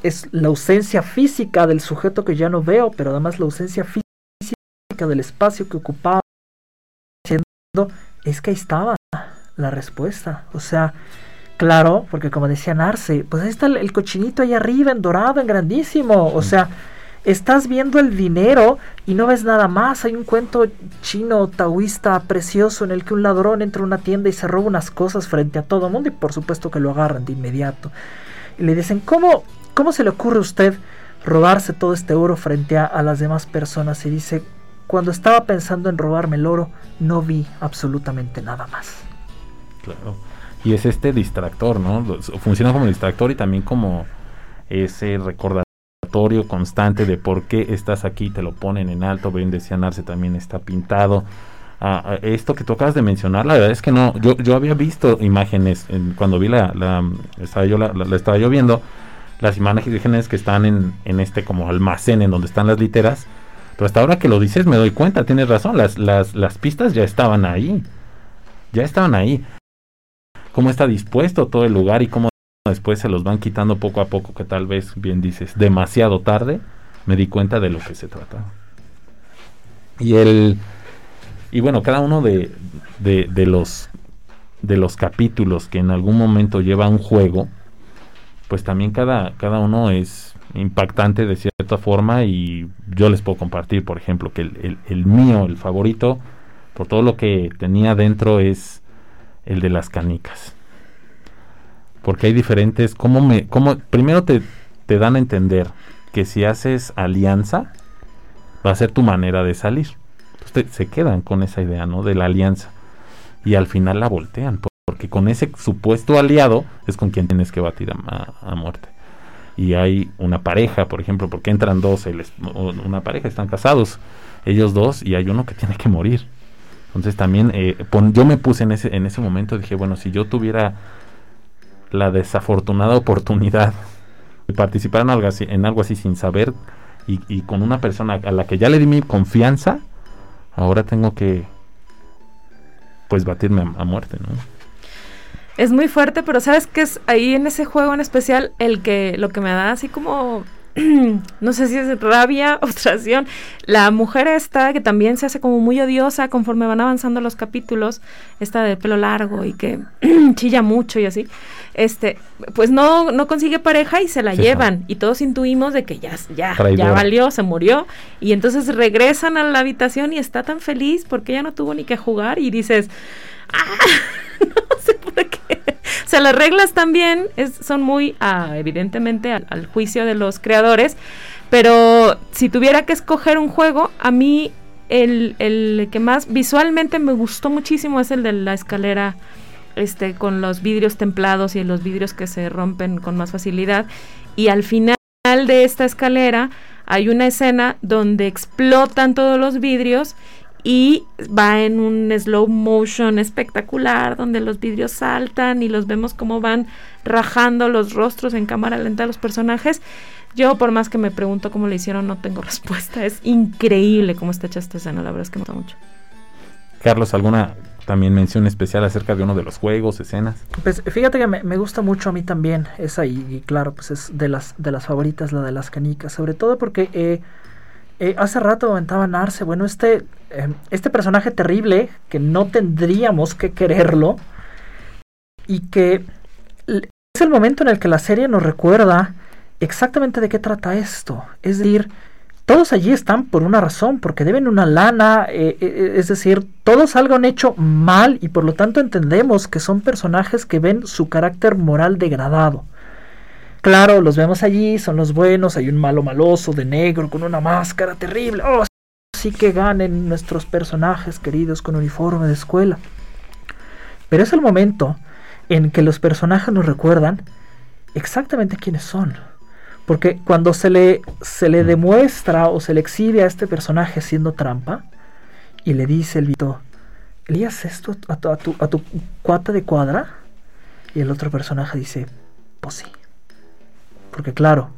es la ausencia física del sujeto que ya no veo, pero además la ausencia física del espacio que ocupaba es que ahí estaba la respuesta. O sea, claro, porque como decía Narce, pues ahí está el, cochinito ahí arriba, en dorado, en grandísimo. O sea, estás viendo el dinero y no ves nada más. Hay un cuento chino taoísta precioso en el que un ladrón entra a una tienda y se roba unas cosas frente a todo el mundo y por supuesto que lo agarran de inmediato. Y le dicen, ¿cómo, cómo se le ocurre a usted robarse todo este oro frente a, a las demás personas? Y dice, cuando estaba pensando en robarme el oro, no vi absolutamente nada más. Y es este distractor, ¿no? Funciona como distractor y también como ese recordatorio constante de por qué estás aquí, te lo ponen en alto, ven de también está pintado. Ah, ah, esto que tú acabas de mencionar, la verdad es que no, yo, yo había visto imágenes cuando vi la, la estaba yo la, estaba yo viendo las imágenes que están en, en este como almacén en donde están las literas, pero hasta ahora que lo dices me doy cuenta, tienes razón, las, las, las pistas ya estaban ahí, ya estaban ahí cómo está dispuesto todo el lugar y cómo después se los van quitando poco a poco, que tal vez, bien dices, demasiado tarde, me di cuenta de lo que se trataba. Y el y bueno, cada uno de, de, los de los capítulos que en algún momento lleva un juego, pues también cada, cada uno es impactante de cierta forma y yo les puedo compartir, por ejemplo, que el, el mío, el favorito, por todo lo que tenía dentro es el de las canicas. Porque hay diferentes, como me, como, primero te, te dan a entender que si haces alianza, va a ser tu manera de salir. Entonces se quedan con esa idea, ¿no? De la alianza. Y al final la voltean, porque con ese supuesto aliado es con quien tienes que batir a, muerte. Y hay una pareja, por ejemplo, porque entran dos, una pareja, están casados, ellos dos, y hay uno que tiene que morir. Entonces también eh, yo me puse en ese, en ese momento, dije, bueno, si yo tuviera la desafortunada oportunidad de participar en algo así, en algo así sin saber y, con una persona a la que ya le di mi confianza, ahora tengo que pues batirme a, a muerte, ¿no? Es muy fuerte, pero sabes que es ahí en ese juego en especial el que lo que me da así como no sé si es rabia o frustración. La mujer esta, que también se hace como muy odiosa conforme van avanzando los capítulos, esta de pelo largo y que chilla mucho y así, este, pues no, no consigue pareja y se la llevan. Y todos intuimos de que ya, ya, ya valió, se murió. Y entonces regresan a la habitación y está tan feliz porque ella no tuvo ni que jugar y dices, ah, no sé por qué. O sea, las reglas también son muy, ah, evidentemente, al, juicio de los creadores, pero si tuviera que escoger un juego, a mí el, el que más visualmente me gustó muchísimo es el de la escalera este, con los vidrios templados y los vidrios que se rompen con más facilidad. Y al final de esta escalera hay una escena donde explotan todos los vidrios y va en un slow motion espectacular donde los vidrios saltan y los vemos como van rajando los rostros en cámara lenta de los personajes. Yo por más que me pregunto cómo le hicieron no tengo respuesta. Es increíble cómo está hecha esta escena, la verdad es que me gusta mucho. Carlos, ¿alguna también mención especial acerca de uno de los juegos, escenas? Pues fíjate que me, gusta mucho a mí también esa y, claro, pues es de las, de las favoritas la de las canicas, sobre todo porque... Eh, eh, hace rato comentaba Narce, bueno, este, em, este personaje terrible que no tendríamos que quererlo y que es el momento en el que la serie nos recuerda exactamente de qué trata esto. Es decir, todos allí están por una razón, porque deben una lana, eh, eh, es decir, todos algo han hecho mal y por lo tanto entendemos que son personajes que ven su carácter moral degradado. Claro, los vemos allí, son los buenos, hay un malo maloso de negro con una máscara terrible. Oh, sí que ganen nuestros personajes queridos con uniforme de escuela. Pero es el momento en que los personajes nos recuerdan exactamente quiénes son. Porque cuando se le, se le demuestra o se le exhibe a este personaje siendo trampa, y le dice el Vito, ¿Elías esto a tu, a, tu, a tu cuata de cuadra? Y el otro personaje dice, pues sí. Porque claro,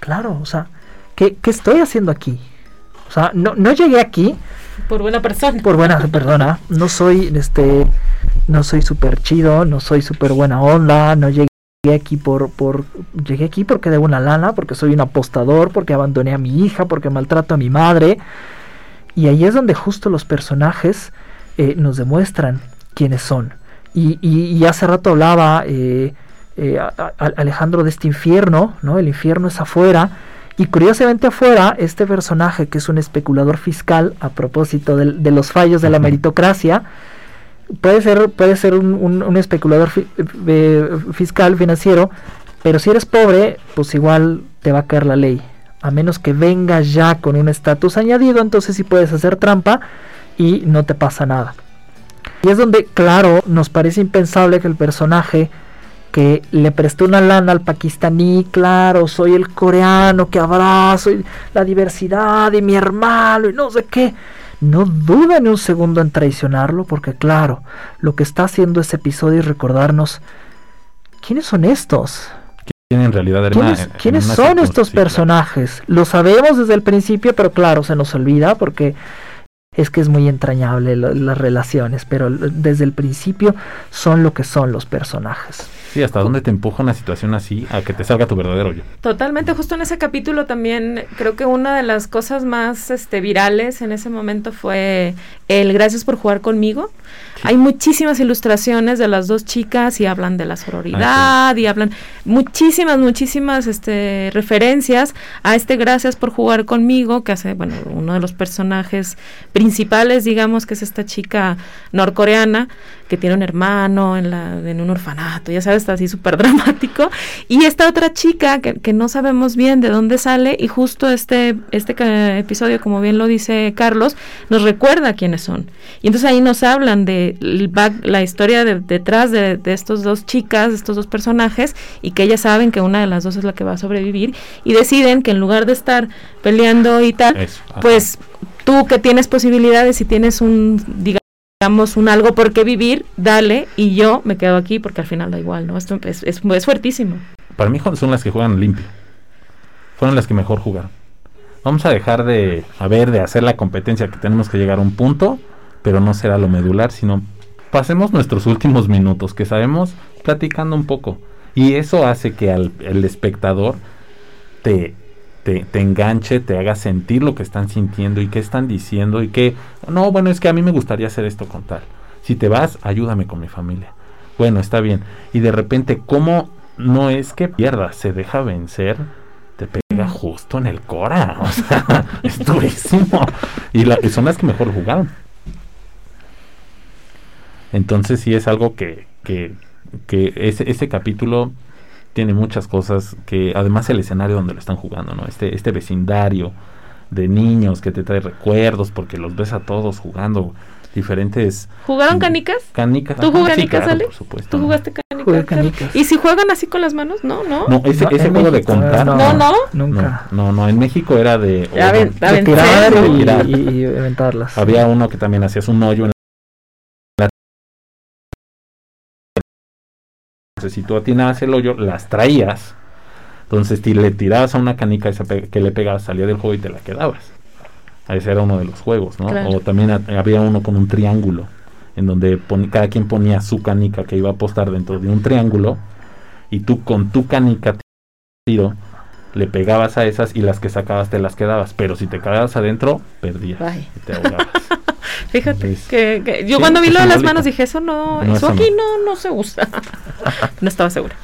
claro, o sea, ¿qué, estoy haciendo aquí? O sea, no, no llegué aquí. Por buena persona. Por buena persona. No soy, este, no soy súper chido, no soy súper buena onda, no llegué aquí por, por, llegué aquí porque debo una lana, porque soy un apostador, porque abandoné a mi hija, porque maltrato a mi madre. Y ahí es donde justo los personajes eh, nos demuestran quiénes son. Y, y, hace rato hablaba eh, eh, Alejandro de este infierno, ¿no? El infierno es afuera Y curiosamente afuera, este personaje que es un especulador fiscal, a propósito de, los fallos de la meritocracia, puede ser, puede ser un, especulador eh, fiscal financiero, pero si eres pobre, pues igual te va a caer la ley. A menos que vengas ya con un estatus añadido, entonces sí puedes hacer trampa y no te pasa nada. Y es donde, claro, nos parece impensable que el personaje que le prestó una lana al pakistaní, claro, soy el coreano que abrazo la diversidad y mi hermano y no sé qué. No duda ni un segundo en traicionarlo porque claro, lo que está haciendo ese episodio es recordarnos quiénes son estos. ¿Quién en realidad ¿Quiénes, son estos personajes? Lo sabemos desde el principio, pero claro, se nos olvida porque es que es muy entrañable las relaciones, pero desde el principio son lo que son los personajes. Sí, hasta dónde te empuja una situación así a que te salga tu verdadero yo. Totalmente, justo en ese capítulo también creo que una de las cosas más este, virales en ese momento fue el gracias por jugar conmigo. Hay muchísimas ilustraciones de las dos chicas y hablan de la sororidad y hablan muchísimas, muchísimas este, referencias a este gracias por jugar conmigo que hace, bueno, uno de los personajes principales, digamos, que es esta chica norcoreana que tiene un hermano en, la, en un orfanato, ya sabes, está así súper dramático. Y esta otra chica que, que, no sabemos bien de dónde sale y justo este, este episodio, como bien lo dice Carlos, nos recuerda quiénes son. Y entonces ahí nos hablan de la historia detrás de, de estos dos chicas, de estos dos personajes, y que ellas saben que una de las dos es la que va a sobrevivir y deciden que en lugar de estar peleando y tal, pues tú que tienes posibilidades y tienes un, digamos, digamos, un algo por qué vivir, dale, y yo me quedo aquí porque al final da igual, ¿no? Esto es, es, es fuertísimo. Para mí son las que juegan limpio. Fueron las que mejor jugaron. Vamos a dejar de, a ver, de hacer la competencia que tenemos que llegar a un punto, pero no será lo medular, sino pasemos nuestros últimos minutos, que sabemos, platicando un poco. Y eso hace que al el espectador te, te, enganche, te haga sentir lo que están sintiendo y qué están diciendo y que, no, bueno, es que a mí me gustaría hacer esto con tal. Si te vas, ayúdame con mi familia. Bueno, está bien. Y de repente, ¿cómo no es que pierda, se deja vencer? Te pega justo en el cora. O sea, es durísimo. Y, la, son las que mejor jugaron. Entonces sí es algo que, que, que ese, ese capítulo tiene muchas cosas que además el escenario donde lo están jugando, ¿no? Este, este vecindario de niños que te trae recuerdos porque los ves a todos jugando diferentes ¿Jugaron canicas? Canicas. ¿Tú jugaste canicas, Ale? Por supuesto. ¿Tú jugaste canicas? ¿Y si juegan así con las manos? No, no. No, ese, ese juego de contar. No, no. Nunca. No, no, en México era de, de tirar y, y, y, Había uno que también hacías un hoyo en si tú atinabas el hoyo, las traías. Entonces si le tirabas a una canica que le pegabas, salía del juego y te la quedabas. Ese era uno de los juegos, ¿no? O también había uno con un triángulo, en donde cada quien ponía su canica que iba a apostar dentro de un triángulo, y tú con tu canica tiro le pegabas a esas y las que sacabas te las quedabas, pero si te quedabas adentro, perdías y te ahogabas. Fíjate que, yo cuando vi lo de las manos dije, eso no, eso, aquí no. no, se usa. no estaba segura.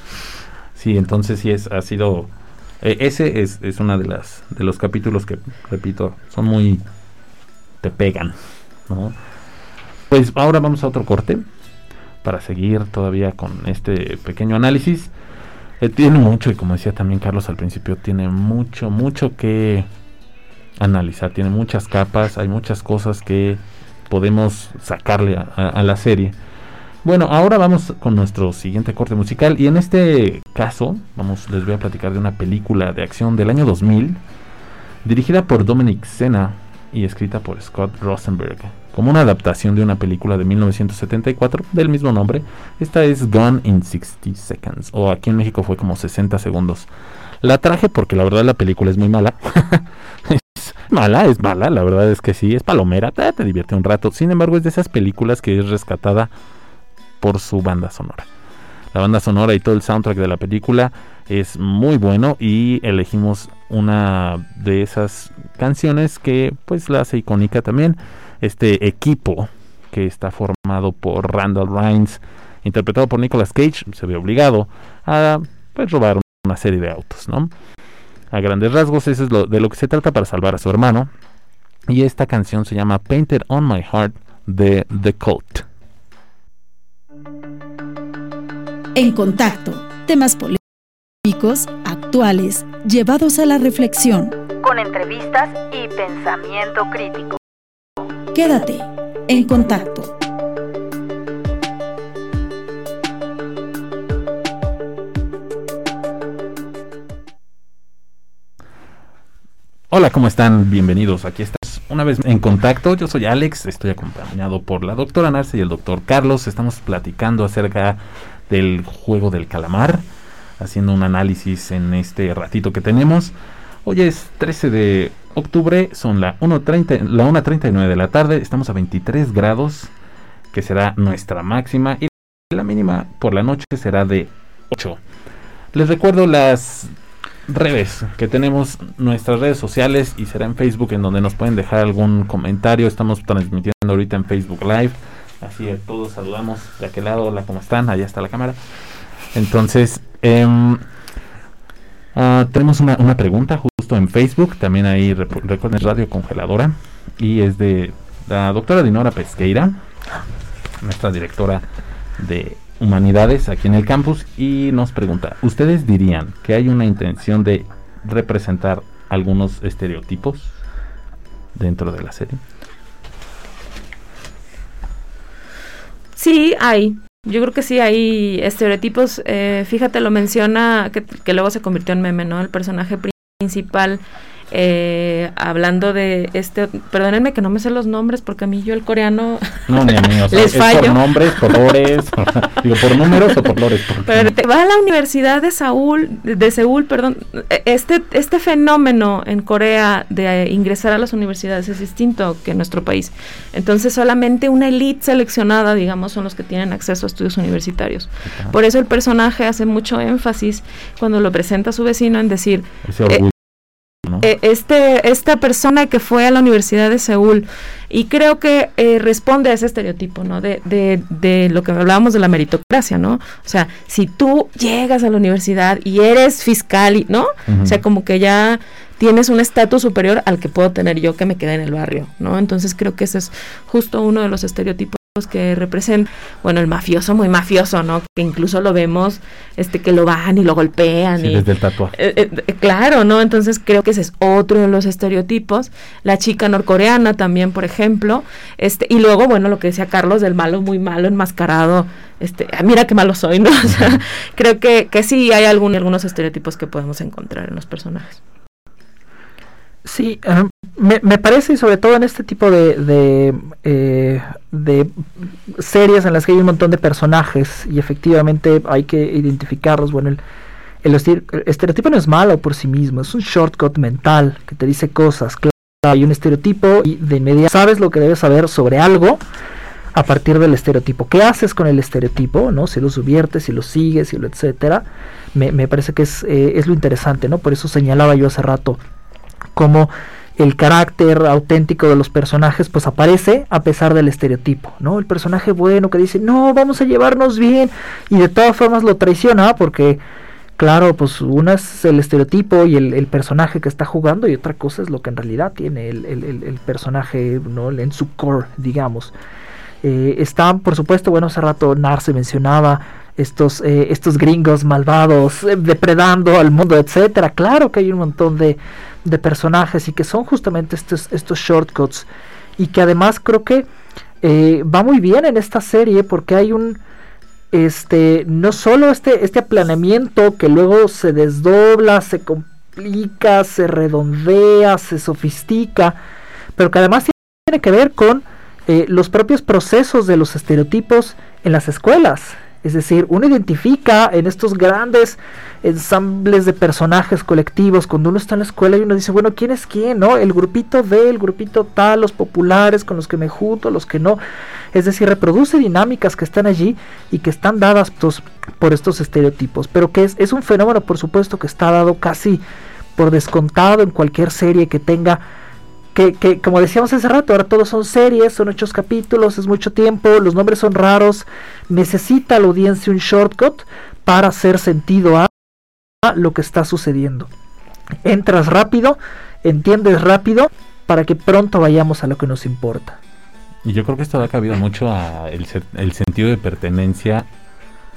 Sí, entonces sí es, ha sido, eh, ese es, es una de las, de los capítulos que, repito, son muy, te pegan, ¿no? Pues ahora vamos a otro corte para seguir todavía con este pequeño análisis. Eh, tiene mucho, y como decía también Carlos al principio, tiene mucho, mucho que analizar, tiene muchas capas, hay muchas cosas que podemos sacarle a, la serie. Bueno, ahora vamos con nuestro siguiente corte musical y en este caso, vamos, les voy a platicar de una película de acción del año 2000, dirigida por Dominic Sena y escrita por Scott Rosenberg, como una adaptación de una película de 1974 del mismo nombre. Esta es Gone in 60 Seconds, o aquí en México fue como 60 segundos. La traje porque la verdad la película es muy mala. mala, es mala, la verdad es que sí, es palomera, te, te divierte un rato. Sin embargo, es de esas películas que es rescatada por su banda sonora. La banda sonora y todo el soundtrack de la película es muy bueno y elegimos una de esas canciones que pues la hace icónica también. Este equipo que está formado por Randall Rhines, interpretado por Nicolas Cage, se ve obligado a pues robar una serie de autos, ¿no? A grandes rasgos, eso es lo, de lo que se trata para salvar a su hermano. Y esta canción se llama Painted on My Heart de The Cult. En contacto, temas polémicos, actuales, llevados a la reflexión. Con entrevistas y pensamiento crítico. Quédate en contacto. Hola, ¿cómo están? Bienvenidos. Aquí estás una vez en contacto. Yo soy Alex, estoy acompañado por la doctora Narce y el doctor Carlos. Estamos platicando acerca del juego del calamar, haciendo un análisis en este ratito que tenemos. Hoy es 13 de octubre, son la 1.30, la 1.39 de la tarde, estamos a 23 grados, que será nuestra máxima, y la mínima por la noche será de 8. Les recuerdo las redes que tenemos nuestras redes sociales y será en Facebook en donde nos pueden dejar algún comentario. Estamos transmitiendo ahorita en Facebook Live. Así que todos saludamos de aquel lado. Hola, ¿cómo están? Allá está la cámara. Entonces, em, ah, tenemos una, una, pregunta justo en Facebook. También ahí recuerden Radio Congeladora. Y es de la doctora Dinora Pesqueira, nuestra directora de Humanidades aquí en el campus y nos pregunta, ¿ustedes dirían que hay una intención de representar algunos estereotipos dentro de la serie? Sí, hay. Yo creo que sí hay estereotipos. Eh, fíjate, lo menciona que, que, luego se convirtió en meme, ¿no? El personaje principal eh, hablando de este, perdónenme que no me sé los nombres porque a mí yo el coreano no ni a mí, o sea, les fallo. por nombres, colores, digo por números o por colores. Pero te va a la Universidad de Seúl, de Seúl, perdón, este este fenómeno en Corea de ingresar a las universidades es distinto que en nuestro país. Entonces solamente una elite seleccionada, digamos, son los que tienen acceso a estudios universitarios. Por eso el personaje hace mucho énfasis cuando lo presenta a su vecino en decir eh, eh, este, esta persona que fue a la Universidad de Seúl y creo que eh, responde a ese estereotipo, ¿no? De, de, de, lo que hablábamos de la meritocracia, ¿no? O sea, si tú llegas a la universidad y eres fiscal, ¿no? O sea, como que ya tienes un estatus superior al que puedo tener yo que me quedé en el barrio, ¿no? Entonces creo que ese es justo uno de los estereotipos que representan, bueno, el mafioso muy mafioso, ¿no? Que incluso lo vemos, este, que lo van y lo golpean. y, desde el tatuaje. Eh, eh, claro, ¿no? Entonces creo que ese es otro de los estereotipos. La chica norcoreana también, por ejemplo. Este, y luego, bueno, lo que decía Carlos, del malo muy malo, enmascarado. Este, ah, mira qué malo soy, ¿no? O sea, creo que, que sí hay algún, algunos estereotipos que podemos encontrar en los personajes. Sí, me, me, parece, sobre todo en este tipo de, de, eh, de, series en las que hay un montón de personajes y efectivamente hay que identificarlos. Bueno, el, el, estereotipo no es malo por sí mismo, es un shortcut mental que te dice cosas. Claro, hay un estereotipo y de inmediato sabes lo que debes saber sobre algo a partir del estereotipo. ¿Qué haces con el estereotipo? ¿no? Si lo subviertes, si lo sigues, si lo etcétera. Me, me parece que es, eh, es lo interesante, ¿no? Por eso señalaba yo hace rato como el carácter auténtico de los personajes pues aparece a pesar del estereotipo, ¿no? El personaje bueno que dice, no, vamos a llevarnos bien y de todas formas lo traiciona porque, claro, pues una es el estereotipo y el, personaje que está jugando y otra cosa es lo que en realidad tiene el, personaje, ¿no? En su core, digamos. Eh, están, por supuesto, bueno, hace rato Narce mencionaba estos, eh, estos gringos malvados eh, depredando al mundo, etcétera. Claro que hay un montón de, de personajes y que son justamente estos, estos shortcuts. Y que además creo que eh, va muy bien en esta serie porque hay un este no solo este este planeamiento que luego se desdobla se complica se redondea se sofistica pero que además tiene que ver con eh, los propios procesos de los estereotipos en las escuelas es decir, uno identifica en estos grandes ensambles de personajes colectivos, cuando uno está en la escuela y uno dice, bueno, ¿quién es quién? ¿No? El grupito de, el grupito tal, los populares con los que me junto, los que no. Es decir, reproduce dinámicas que están allí y que están dadas pues, por estos estereotipos, pero que es un fenómeno, por supuesto, que está dado casi por descontado en cualquier serie que tenga que, como decíamos hace rato, ahora todos son series, son ocho capítulos, es mucho tiempo, los nombres son raros, necesita la audiencia un shortcut para hacer sentido a lo que está sucediendo. entras rápido, entiendes rápido, para que pronto vayamos a lo que nos importa. Y yo creo que esto da cabida mucho a el, el sentido de pertenencia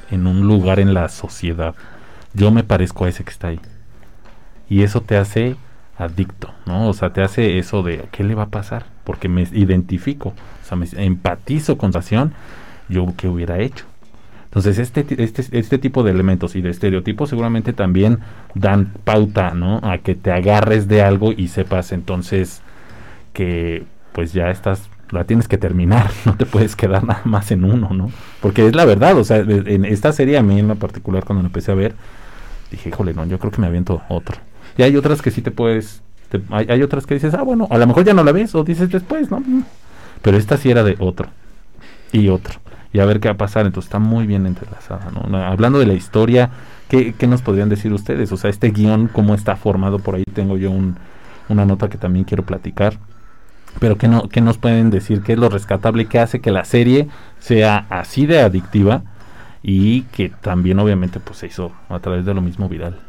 en un lugar en la sociedad. Yo me parezco a ese que está ahí. Y eso te hace adicto, ¿no? O sea, te hace eso de ¿qué le va a pasar? Porque me identifico, o sea, me empatizo con la yo qué hubiera hecho. Entonces, este, este, este tipo de elementos y de estereotipos seguramente también dan pauta, ¿no? A que te agarres de algo y sepas entonces que pues ya estás, la tienes que terminar, no te puedes quedar nada más en uno, ¿no? Porque es la verdad, o sea, en esta serie a mí en lo particular cuando lo empecé a ver, dije, híjole, no, yo creo que me aviento otro. Y hay otras que sí te puedes, hay, otras que dices, ah, bueno, a lo mejor ya no la ves o dices después, ¿no? Pero esta sí era de otro y otro y a ver qué va a pasar. Entonces está muy bien entrelazada. ¿no? Hablando de la historia, ¿qué, ¿qué, nos podrían decir ustedes? O sea, este guion, ¿cómo está formado? Por ahí tengo yo un, una nota que también quiero platicar. Pero ¿qué, no, ¿qué nos pueden decir? ¿Qué es lo rescatable? ¿Qué hace que la serie sea así de adictiva? Y que también obviamente pues se hizo a través de lo mismo viral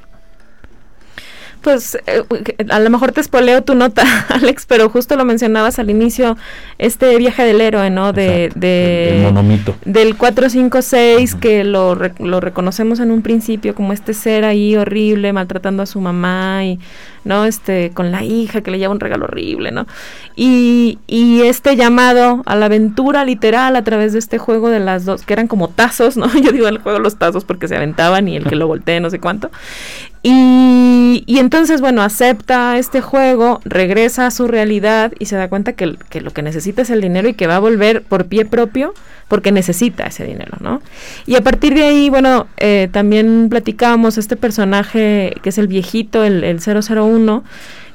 pues eh, a lo mejor te espoleo tu nota, Alex, pero justo lo mencionabas al inicio, este viaje del héroe, ¿no? De, de el, monomito. Del 456, que lo, lo reconocemos en un principio como este ser ahí horrible, maltratando a su mamá y ¿no? Este, con la hija que le lleva un regalo horrible, ¿no? Y, y este llamado a la aventura literal a través de este juego de las dos, que eran como tazos, ¿no? Yo digo el juego de los tazos porque se aventaban y el que lo voltee, no sé cuánto. Y, entonces, bueno, acepta este juego, regresa a su realidad y se da cuenta que, que, lo que necesita es el dinero y que va a volver por pie propio porque necesita ese dinero, ¿no? Y a partir de ahí, bueno, eh, también platicábamos este personaje que es el viejito, el, el 001,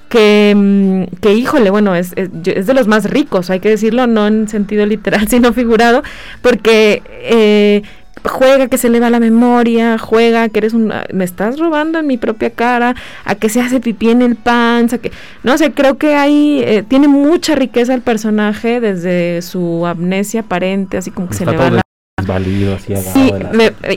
que, mm, que, híjole, bueno, es, es, es, de los más ricos, hay que decirlo, no en sentido literal, sino figurado, porque eh, juega que se le va la memoria, juega que eres un, me estás robando en mi propia cara, a que se hace pipí en el pan, a que, no sé, creo que hay, eh, tiene mucha riqueza el personaje desde su amnesia aparente, así como que se le va la así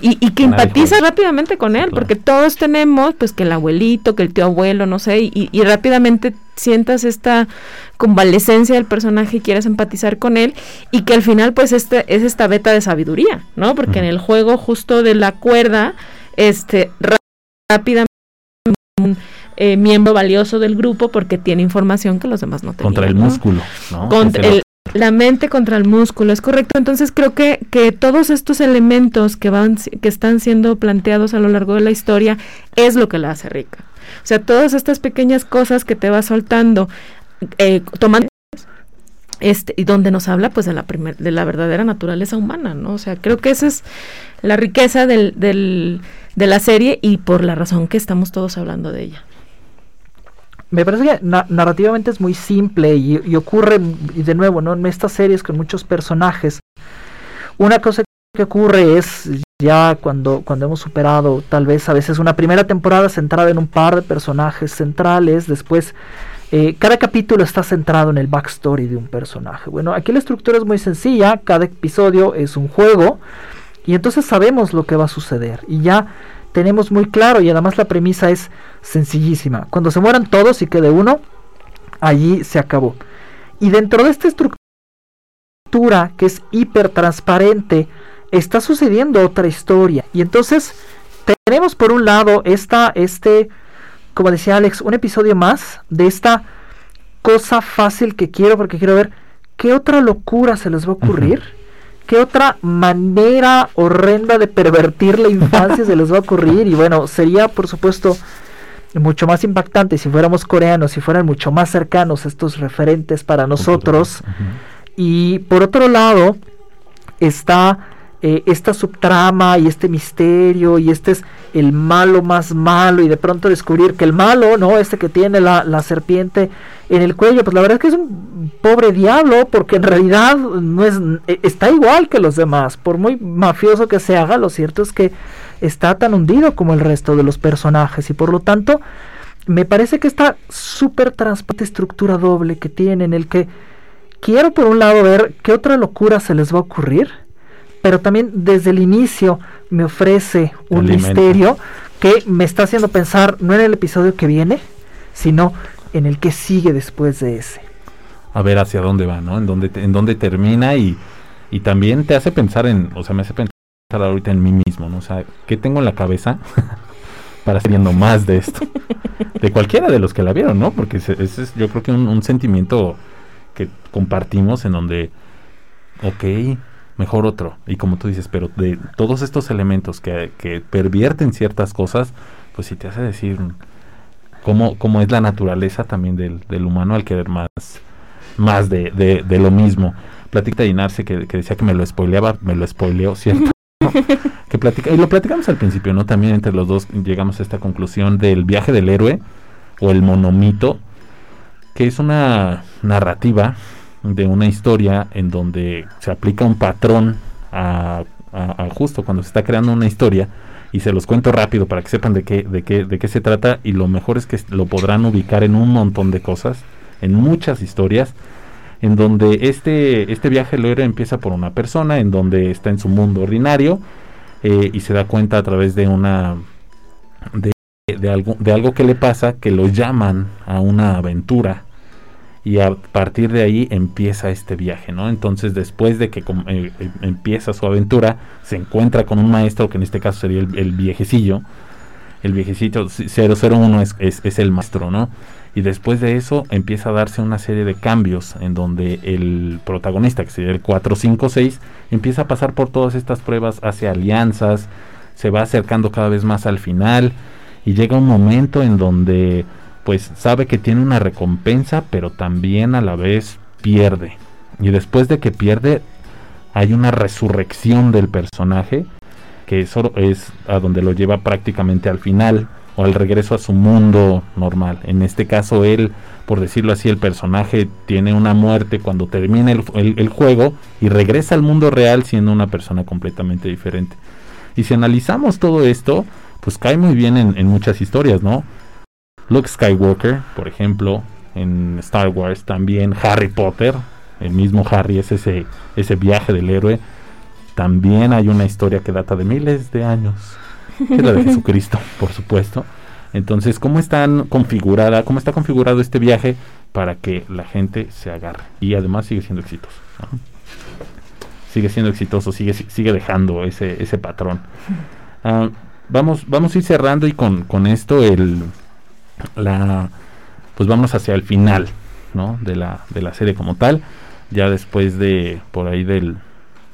y, que empatiza rápidamente con él, porque todos tenemos, pues que el abuelito, que el tío abuelo, no sé, y, y rápidamente sientas esta convalecencia del personaje y quieres empatizar con él y que al final pues este es esta beta de sabiduría, ¿no? Porque en el juego justo de la cuerda, este rápidamente un eh, miembro valioso del grupo porque tiene información que los demás no tienen. Contra el músculo, ¿no? Contra el, la mente contra el músculo, es correcto. Entonces creo que, que todos estos elementos que van, que están siendo planteados a lo largo de la historia es lo que la hace rica. O sea, todas estas pequeñas cosas que te va soltando, eh, tomando este, y donde nos habla pues de la primer, de la verdadera naturaleza humana, ¿no? O sea, creo que esa es la riqueza del, del, de la serie y por la razón que estamos todos hablando de ella me parece que narrativamente es muy simple y, ocurre, y de nuevo, ¿no? en estas series con muchos personajes, una cosa que ocurre es ya cuando, cuando hemos superado tal vez a veces una primera temporada centrada en un par de personajes centrales, después eh, cada capítulo está centrado en el backstory de un personaje. Bueno, aquí la estructura es muy sencilla, cada episodio es un juego y entonces sabemos lo que va a suceder y ya tenemos muy claro y además la premisa es sencillísima. Cuando se mueran todos y quede uno, allí se acabó. Y dentro de esta estructura que es hiper transparente, está sucediendo otra historia. Y entonces tenemos por un lado esta, este, como decía Alex, un episodio más de esta cosa fácil que quiero porque quiero ver qué otra locura se les va a ocurrir. ¿Qué otra manera horrenda de pervertir la infancia se les va a ocurrir? Y bueno, sería por supuesto mucho más impactante si fuéramos coreanos, si fueran mucho más cercanos estos referentes para nosotros. Y por otro lado está eh, esta subtrama y este misterio y este es el malo más malo y de pronto descubrir que el malo, ¿no? Este que tiene la, la serpiente en el cuello, pues la verdad es que es un pobre diablo, porque en realidad no es, e, está igual que los demás, por muy mafioso que se haga, lo cierto es que está tan hundido como el resto de los personajes y por lo tanto me parece que esta súper transparente estructura doble que tiene en el que quiero por un lado ver qué otra locura se les va a ocurrir, pero también desde el inicio me ofrece un misterio que me está haciendo pensar no en el episodio que viene, sino en el que sigue después de ese. A ver hacia dónde va, ¿no? En dónde, en dónde termina y, y también te hace pensar en, o sea, me hace pensar ahorita en mí mismo, ¿no? O sea, ¿qué tengo en la cabeza para seguir viendo más de esto? De cualquiera de los que la vieron, ¿no? Porque ese, es yo creo que un, un sentimiento que compartimos en donde, ok, mejor otro. Y como tú dices, pero de todos estos elementos que, que pervierten ciertas cosas, pues sí te hace decir cómo, cómo es la naturaleza también del, del humano al querer más, más de, de, de lo mismo. Platica de Inarse que, que, decía que me lo spoileaba, me lo spoileó, ¿cierto? que platica, y lo platicamos al principio, ¿no? También entre los dos llegamos a esta conclusión del viaje del héroe o el monomito, que es una narrativa de una historia en donde se aplica un patrón a, justo cuando se está creando una historia y se los cuento rápido para que sepan de qué, de qué, de qué se trata y lo mejor es que lo podrán ubicar en un montón de cosas, en muchas historias, en donde este, este viaje del héroe empieza por una persona, en donde está en su mundo ordinario eh, y se da cuenta a través de una de, de, algo, de algo que le pasa que lo llaman a una aventura y a partir de ahí empieza este viaje, ¿no? Entonces después de que eh, eh, empieza su aventura, se encuentra con un maestro que en este caso sería el, viejecillo, el viejecito 001 es, es, es, el maestro, ¿no? Y después de eso empieza a darse una serie de cambios en donde el protagonista, que sería el 456, empieza a pasar por todas estas pruebas, hace alianzas, se va acercando cada vez más al final y llega un momento en donde pues sabe que tiene una recompensa, pero también a la vez pierde. Y después de que pierde, hay una resurrección del personaje, que eso es a donde lo lleva prácticamente al final, o al regreso a su mundo normal. En este caso, él, por decirlo así, el personaje tiene una muerte cuando termina el, juego y regresa al mundo real siendo una persona completamente diferente. Y si analizamos todo esto, pues cae muy bien en, en muchas historias, ¿no? Luke Skywalker, por ejemplo, en Star Wars también Harry Potter, el mismo Harry es ese, ese viaje del héroe. También hay una historia que data de miles de años, que es la de Jesucristo, por supuesto. Entonces, ¿cómo están configurada, cómo está configurado este viaje para que la gente se agarre? Y además sigue siendo exitoso. Sigue siendo exitoso, sigue, sigue dejando ese, ese patrón. Uh, vamos, vamos a ir cerrando y con, con esto el, la pues vamos hacia el final ¿no? de, la, de la serie como tal. Ya después de por ahí del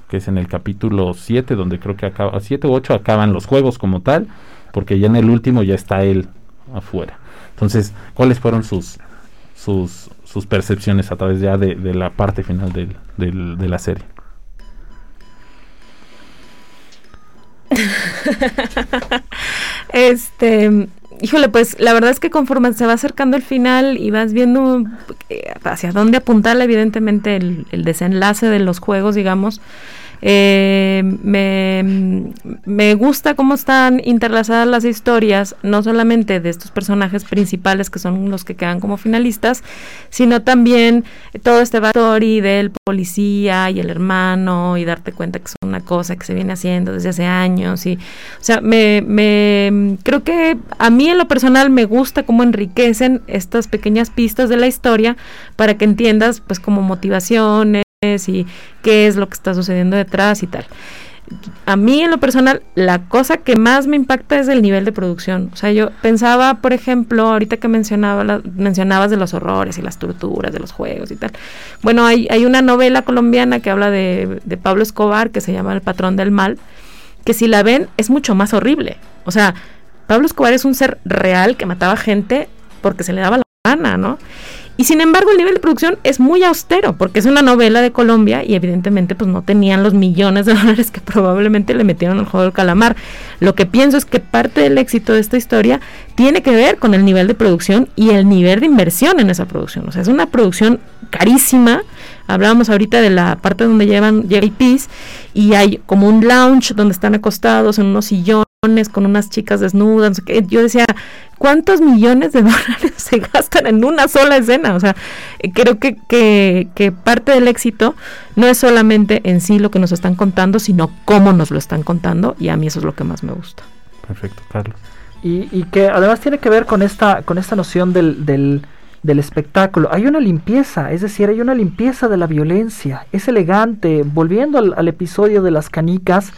que es en el capítulo 7 donde creo que acaba 7 u 8 acaban los juegos como tal porque ya en el último ya está él afuera. Entonces cuáles fueron sus sus, sus percepciones a través ya de, de la parte final del, del, de la serie este híjole, pues la verdad es que conforme se va acercando el final y vas viendo eh, hacia dónde apuntar, evidentemente, el, el, desenlace de los juegos, digamos, eh, me, me, gusta cómo están interlazadas las historias, no solamente de estos personajes principales que son los que quedan como finalistas, sino también todo este backstory del policía y el hermano y darte cuenta que es una cosa que se viene haciendo desde hace años. Y, o sea, me, me creo que a mí en lo personal me gusta cómo enriquecen estas pequeñas pistas de la historia para que entiendas pues como motivaciones y qué es lo que está sucediendo detrás y tal. A mí en lo personal, la cosa que más me impacta es el nivel de producción. O sea, yo pensaba, por ejemplo, ahorita que mencionaba mencionabas de los horrores y las torturas de los juegos y tal. Bueno, hay, hay una novela colombiana que habla de, de Pablo Escobar que se llama El patrón del mal, que si la ven es mucho más horrible. O sea, Pablo Escobar es un ser real que mataba gente porque se le daba la gana, ¿no? Y sin embargo el nivel de producción es muy austero porque es una novela de Colombia y evidentemente pues no tenían los millones de dólares que probablemente le metieron al juego del calamar. Lo que pienso es que parte del éxito de esta historia tiene que ver con el nivel de producción y el nivel de inversión en esa producción. O sea, es una producción carísima. Hablábamos ahorita de la parte donde llevan JPs y hay como un lounge donde están acostados en unos sillones con unas chicas desnudas. Yo decía, ¿cuántos millones de dólares se gastan en una sola escena? O sea, creo que, que, que, parte del éxito no es solamente en sí lo que nos están contando, sino cómo nos lo están contando, y a mí eso es lo que más me gusta. Perfecto, Carlos. y, que además tiene que ver con esta, con esta noción del, del, espectáculo. Hay una limpieza, es decir, hay una limpieza de la violencia. Es elegante. Volviendo al, episodio de las canicas,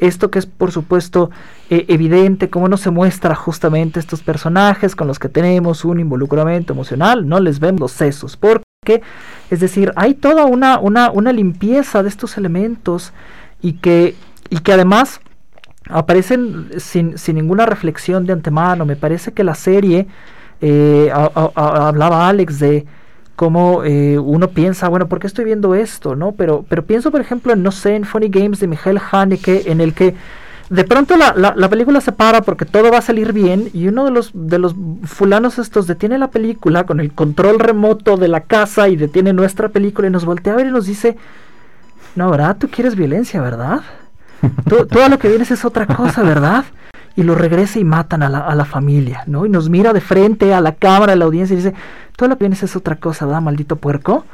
esto que es por supuesto eh, evidente, cómo no se muestra justamente estos personajes con los que tenemos un involucramiento emocional, no les vemos los sesos, porque, es decir, hay toda una, una, una limpieza de estos elementos y que, y que además aparecen sin, sin ninguna reflexión de antemano. Me parece que la serie, eh, hablaba Alex de cómo eh, uno piensa, bueno, ¿por qué estoy viendo esto? ¿no? Pero, pero pienso, por ejemplo, en, no sé, en Funny Games de Michael Haneke, en el que de pronto la, la, película se para porque todo va a salir bien y uno de los, de los fulanos estos detiene la película con el control remoto de la casa y detiene nuestra película y nos voltea a ver y nos dice, no, ¿verdad? Tú quieres violencia, ¿verdad? todo lo que vienes es otra cosa, ¿verdad? Y lo regresa y matan a la, a la, familia, ¿no? Y nos mira de frente a la cámara, a la audiencia y dice, todo lo que vienes es otra cosa, ¿verdad, maldito puerco?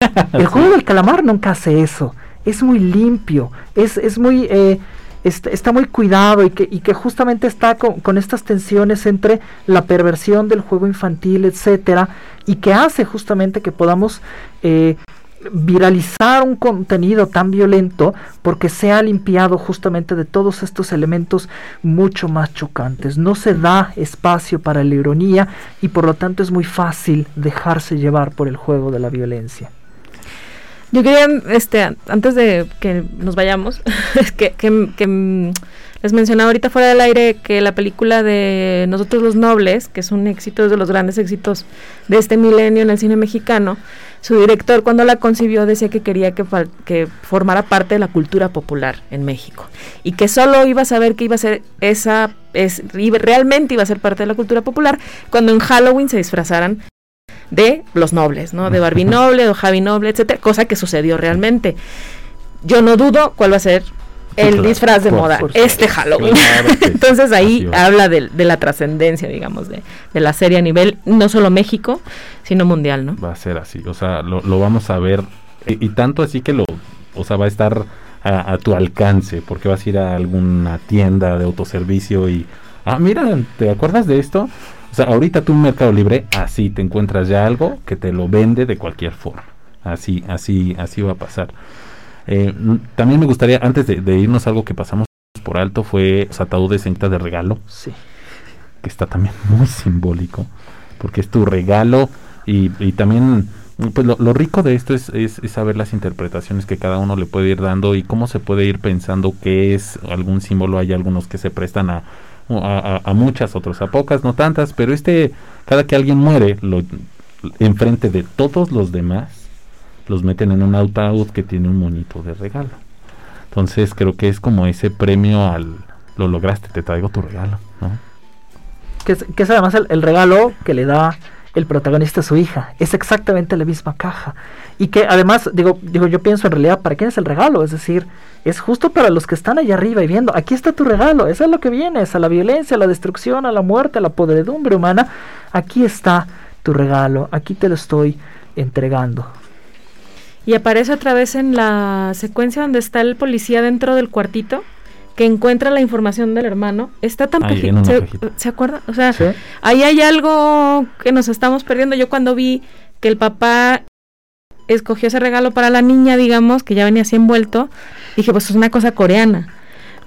El juego del calamar nunca hace eso. Es muy limpio, es, es muy... Eh, está, muy cuidado y que, y que justamente está con, con, estas tensiones entre la perversión del juego infantil, etcétera, y que hace justamente que podamos eh, viralizar un contenido tan violento porque se ha limpiado justamente de todos estos elementos mucho más chocantes. No se da espacio para la ironía y por lo tanto es muy fácil dejarse llevar por el juego de la violencia. Yo quería, este, antes de que nos vayamos, que, que, que les mencionaba ahorita fuera del aire que la película de Nosotros los Nobles, que es un éxito, es de los grandes éxitos de este milenio en el cine mexicano, su director cuando la concibió decía que quería que, que formara parte de la cultura popular en México y que solo iba a saber que iba a ser esa, es, realmente iba a ser parte de la cultura popular cuando en Halloween se disfrazaran de los nobles, ¿no? De Barbie Noble, o Javi Noble, etcétera, cosa que sucedió realmente. Yo no dudo cuál va a ser el disfraz de moda, este Halloween. Entonces ahí habla de, la trascendencia, digamos, de, la serie a nivel no solo México, sino mundial, ¿no? Va a ser así, o sea, lo, vamos a ver, y, tanto así que lo, o sea, va a estar a, tu alcance, porque vas a ir a alguna tienda de autoservicio y, ah, mira, ¿te acuerdas de esto? O sea, ahorita tú en Mercado Libre, así te encuentras ya algo que te lo vende de cualquier forma. Así, así, así va a pasar. Eh, también me gustaría, antes de, irnos, algo que pasamos por alto fue los ataúdes en de regalo. Sí. Que está también muy simbólico, porque es tu regalo y, también pues lo, rico de esto es, es, saber las interpretaciones que cada uno le puede ir dando y cómo se puede ir pensando qué es algún símbolo. Hay algunos que se prestan a, a, muchas, otros a pocas, no tantas, pero este, cada que alguien muere, lo, enfrente de todos los demás, los meten en un ataúd que tiene un monito de regalo. Entonces creo que es como ese premio al lo lograste, te traigo tu regalo, ¿no? Que es, que es además el, regalo que le da el protagonista a su hija. Es exactamente la misma caja. Y que además, digo, digo, yo pienso en realidad, ¿para quién es el regalo? Es decir, es justo para los que están allá arriba y viendo, aquí está tu regalo, eso es lo que viene, es a la violencia, a la destrucción, a la muerte, a la podredumbre humana. Aquí está tu regalo, aquí te lo estoy entregando y aparece otra vez en la secuencia donde está el policía dentro del cuartito que encuentra la información del hermano. Está tan pequeño. ¿Se, acuerda? O sea, ahí hay algo que nos estamos perdiendo. Yo cuando vi que el papá escogió ese regalo para la niña, digamos, que ya venía así envuelto, dije, pues es una cosa coreana.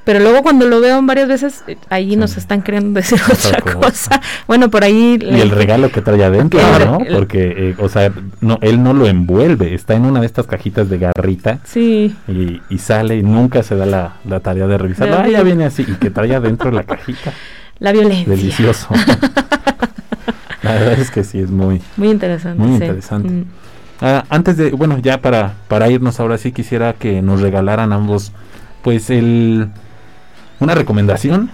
Pero luego cuando lo veo varias veces, eh, ahí nos están queriendo decir otra cosa. Bueno, por ahí... Y el regalo que trae adentro, ¿no? Porque, eh, o sea, no, él no lo envuelve, está en una de estas cajitas de garrita. Sí. Y, sale y nunca se da la, tarea de revisarlo. Ah, ya viene así, y que trae adentro la cajita. La violencia. Delicioso. la verdad es que sí, es muy... Muy interesante. Muy interesante. Mm. Ah, antes de, bueno, ya para, para irnos ahora sí quisiera que nos regalaran ambos, pues el una recomendación,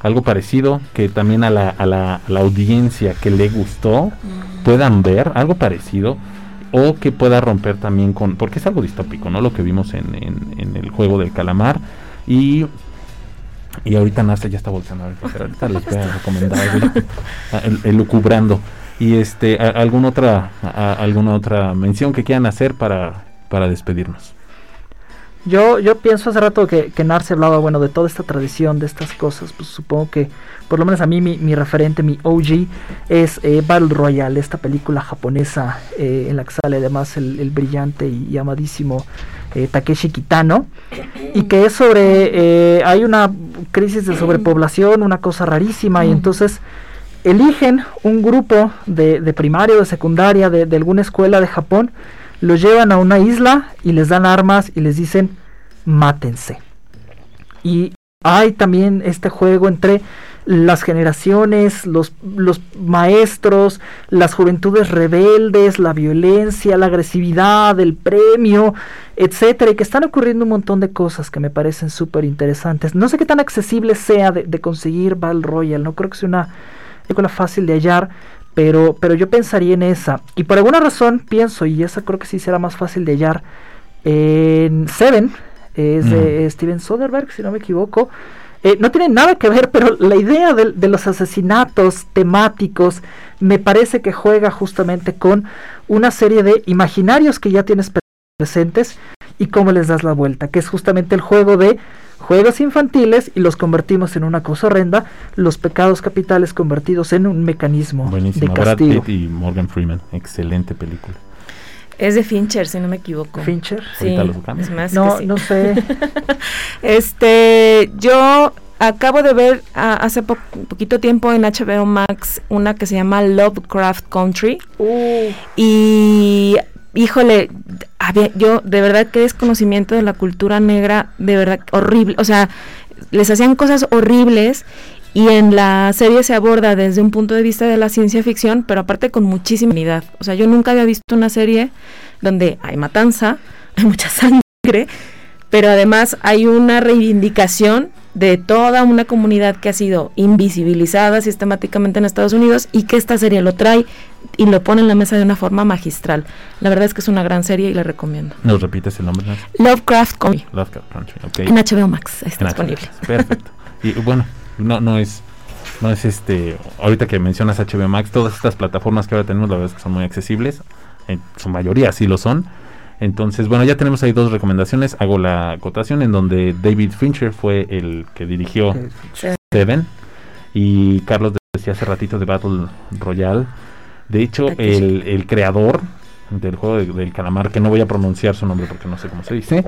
algo parecido, que también a la, a la, audiencia que le gustó mm. puedan ver, algo parecido, o que pueda romper también con, porque es algo distópico, ¿no? Lo que vimos en, en, el juego del calamar. Y y ahorita Nasta ya está volteando pero ahorita les voy a recomendar el, lucubrando. Y este, alguna otra, alguna otra mención que quieran hacer para, para despedirnos. Yo, yo pienso hace rato que, que Narce hablaba, bueno, de toda esta tradición, de estas cosas, pues supongo que, por lo menos a mí, mi, mi referente, mi OG, es eh, Battle Royale, esta película japonesa eh, en la que sale además el, el brillante y, amadísimo eh, Takeshi Kitano, y que es sobre, hay una crisis de sobrepoblación, una cosa rarísima, y entonces eligen un grupo de, de primaria o de secundaria de, de alguna escuela de Japón, los llevan a una isla y les dan armas y les dicen mátense. Y hay también este juego entre las generaciones, los, los maestros, las juventudes rebeldes, la violencia, la agresividad, el premio, etcétera, y que están ocurriendo un montón de cosas que me parecen súper interesantes. No sé qué tan accesible sea de, de conseguir Battle Royale, no creo que sea una película fácil de hallar, pero, pero yo pensaría en esa. Y por alguna razón pienso, y esa creo que sí será más fácil de hallar, en Seven, es de. Steven Soderbergh, si no me equivoco. Eh, no tiene nada que ver, pero la idea de, de los asesinatos temáticos me parece que juega justamente con una serie de imaginarios que ya tienes pre- presentes y cómo les das la vuelta, que es justamente el juego de juegos infantiles y los convertimos en una cosa horrenda, los pecados capitales convertidos en un mecanismo Buenísimo. de Brad castigo. Pitt y Morgan Freeman. Excelente película. Es de Fincher, si no me equivoco. Fincher. Sí, es más No, que sí. no sé. Este, yo acabo de ver hace po- poquito tiempo en HBO Max una que se llama Lovecraft Country Uh, y híjole, había, yo de verdad que desconocimiento de la cultura negra, de verdad horrible, o sea, les hacían cosas horribles y en la serie se aborda desde un punto de vista de la ciencia ficción, pero aparte con muchísima unidad. O sea, yo nunca había visto una serie donde hay matanza, hay mucha sangre, pero además hay una reivindicación de toda una comunidad que ha sido invisibilizada sistemáticamente en Estados Unidos y que esta serie lo trae y lo pone en la mesa de una forma magistral. La verdad es que es una gran serie y la recomiendo. ¿Nos repites el nombre? Lovecraft Country Lovecraft Country. ok. en HBO Max está En disponible. Perfecto. Y bueno, no, no es, no es este, ahorita que mencionas HBO Max, todas estas plataformas que ahora tenemos, la verdad es que son muy accesibles, en su mayoría sí lo son. Entonces, bueno, ya tenemos ahí dos recomendaciones. Hago la acotación en donde David Fincher fue el que dirigió Seven y Carlos decía hace ratito de Battle Royale. De hecho, el, el creador del juego de- del calamar, que no voy a pronunciar su nombre porque no sé cómo se dice,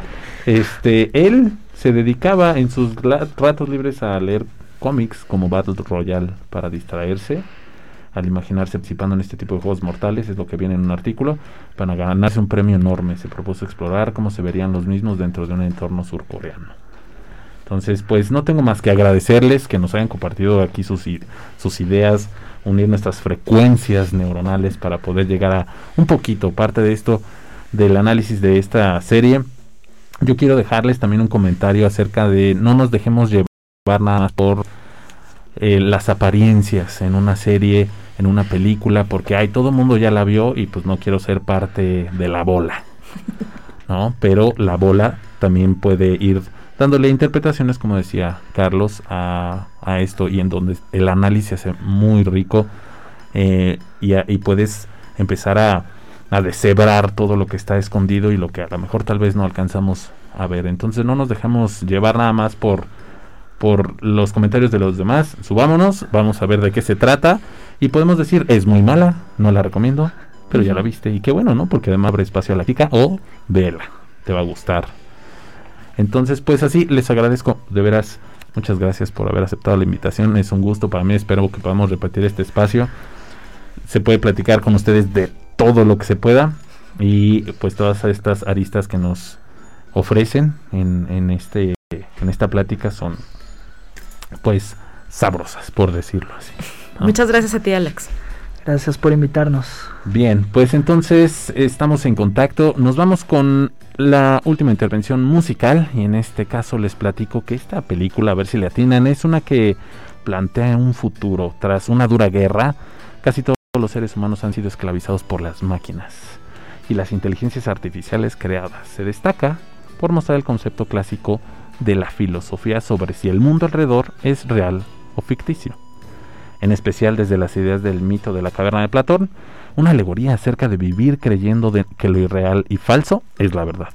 este, él se dedicaba en sus ratos libres a leer cómics como Battle Royale para distraerse, al imaginarse participando en este tipo de juegos mortales, es lo que viene en un artículo, para ganarse un premio enorme. Se propuso explorar cómo se verían los mismos dentro de un entorno surcoreano. Entonces, pues no tengo más que agradecerles que nos hayan compartido aquí sus, sus ideas, unir nuestras frecuencias neuronales para poder llegar a un poquito parte de esto del análisis de esta serie. Yo quiero dejarles también un comentario acerca de no nos dejemos llevar nada por eh, las apariencias en una serie, en una película, porque hay todo el mundo ya la vio y pues no quiero ser parte de la bola. ¿no? Pero la bola también puede ir dándole interpretaciones, como decía Carlos, a, a esto y en donde el análisis hace muy rico eh, y, a- y puedes empezar a, a deshebrar todo lo que está escondido y lo que a lo mejor tal vez no alcanzamos a ver. Entonces no nos dejamos llevar nada más por, por los comentarios de los demás. Subámonos, vamos a ver de qué se trata y podemos decir, es muy mala, no la recomiendo, pero ya la viste y qué bueno, ¿no? Porque además abre espacio a la chica o vela, te va a gustar. Entonces, pues así, les agradezco, de veras, muchas gracias por haber aceptado la invitación, es un gusto para mí, espero que podamos repetir este espacio. Se puede platicar con ustedes de todo lo que se pueda y pues todas estas aristas que nos ofrecen en, en este en esta plática son pues sabrosas, por decirlo así. ¿no? Muchas gracias a ti, Alex. Gracias por invitarnos. Bien, pues entonces estamos en contacto. Nos vamos con la última intervención musical y en este caso les platico que esta película, a ver si le atinan, es una que plantea un futuro. Tras una dura guerra, casi todos los seres humanos han sido esclavizados por las máquinas y las inteligencias artificiales creadas. Se destaca por mostrar el concepto clásico de la filosofía sobre si el mundo alrededor es real o ficticio en especial desde las ideas del mito de la caverna de Platón, una alegoría acerca de vivir creyendo que lo irreal y falso es la verdad.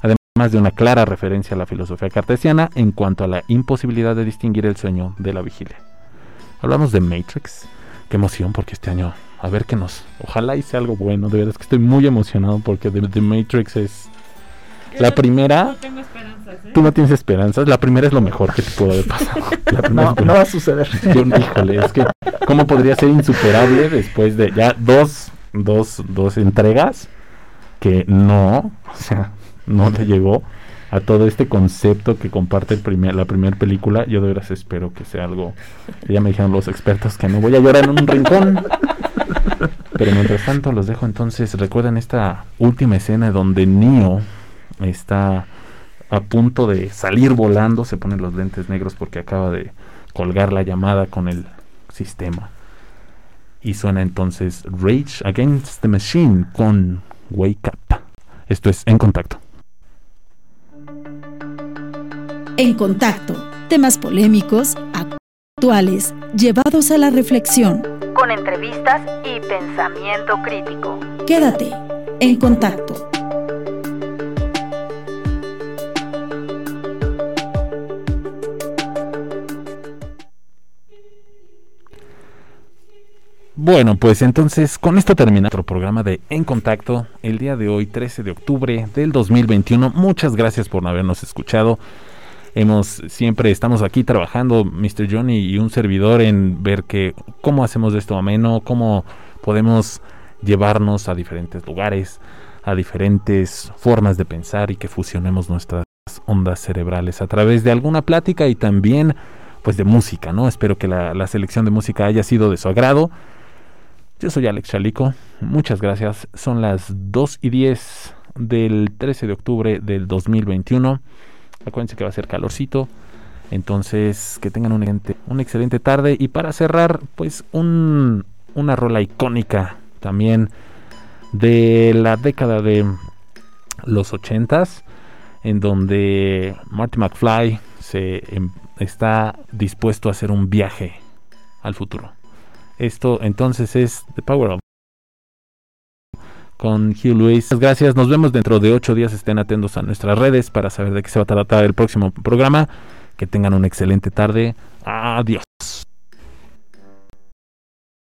Además más de una clara referencia a la filosofía cartesiana en cuanto a la imposibilidad de distinguir el sueño de la vigilia. Hablamos de Matrix. Qué emoción porque este año, a ver qué nos... Ojalá hice algo bueno, de verdad es que estoy muy emocionado porque The, Matrix es... La primera... No tengo esperanzas, ¿eh? Tú no tienes esperanzas. La primera es lo mejor que te pudo haber pasado. no, no va a suceder. Yo, híjole, es que ¿cómo podría ser insuperable después de ya dos, dos, dos entregas que no, o sea, no te llegó a todo este concepto que comparte el primer, la primera película. Yo de veras espero que sea algo. Ya me dijeron los expertos que no voy a llorar en un rincón. Pero mientras tanto los dejo entonces. Recuerden esta última escena donde Neo está a punto de salir volando. Se pone los lentes negros porque acaba de colgar la llamada con el sistema. Y suena entonces Rage Against the Machine con Wake Up. Esto es En Contacto. En contacto, temas polémicos, actuales, llevados a la reflexión. Con entrevistas y pensamiento crítico. Quédate en contacto. Bueno, pues entonces con esto termina nuestro programa de En Contacto el día de hoy, 13 de octubre del 2021. Muchas gracias por habernos escuchado hemos siempre estamos aquí trabajando Mr. Johnny y un servidor en ver que cómo hacemos esto ameno, cómo podemos llevarnos a diferentes lugares, a diferentes formas de pensar y que fusionemos nuestras ondas cerebrales a través de alguna plática y también pues de música, ¿no? Espero que la, la selección de música haya sido de su agrado. Yo soy Alex Chalico, muchas gracias. Son las 2 y 10 del 13 de octubre del 2021. Acuérdense que va a ser calorcito. Entonces, que tengan una, una excelente tarde. Y para cerrar, pues un, una rola icónica también de la década de los ochentas, en donde Marty McFly se em, está dispuesto a hacer un viaje al futuro. Esto entonces es The Power of con Hugh Lewis. Gracias, nos vemos dentro de ocho días. Estén atentos a nuestras redes para saber de qué se va a tratar el próximo programa. Que tengan una excelente tarde. Adiós.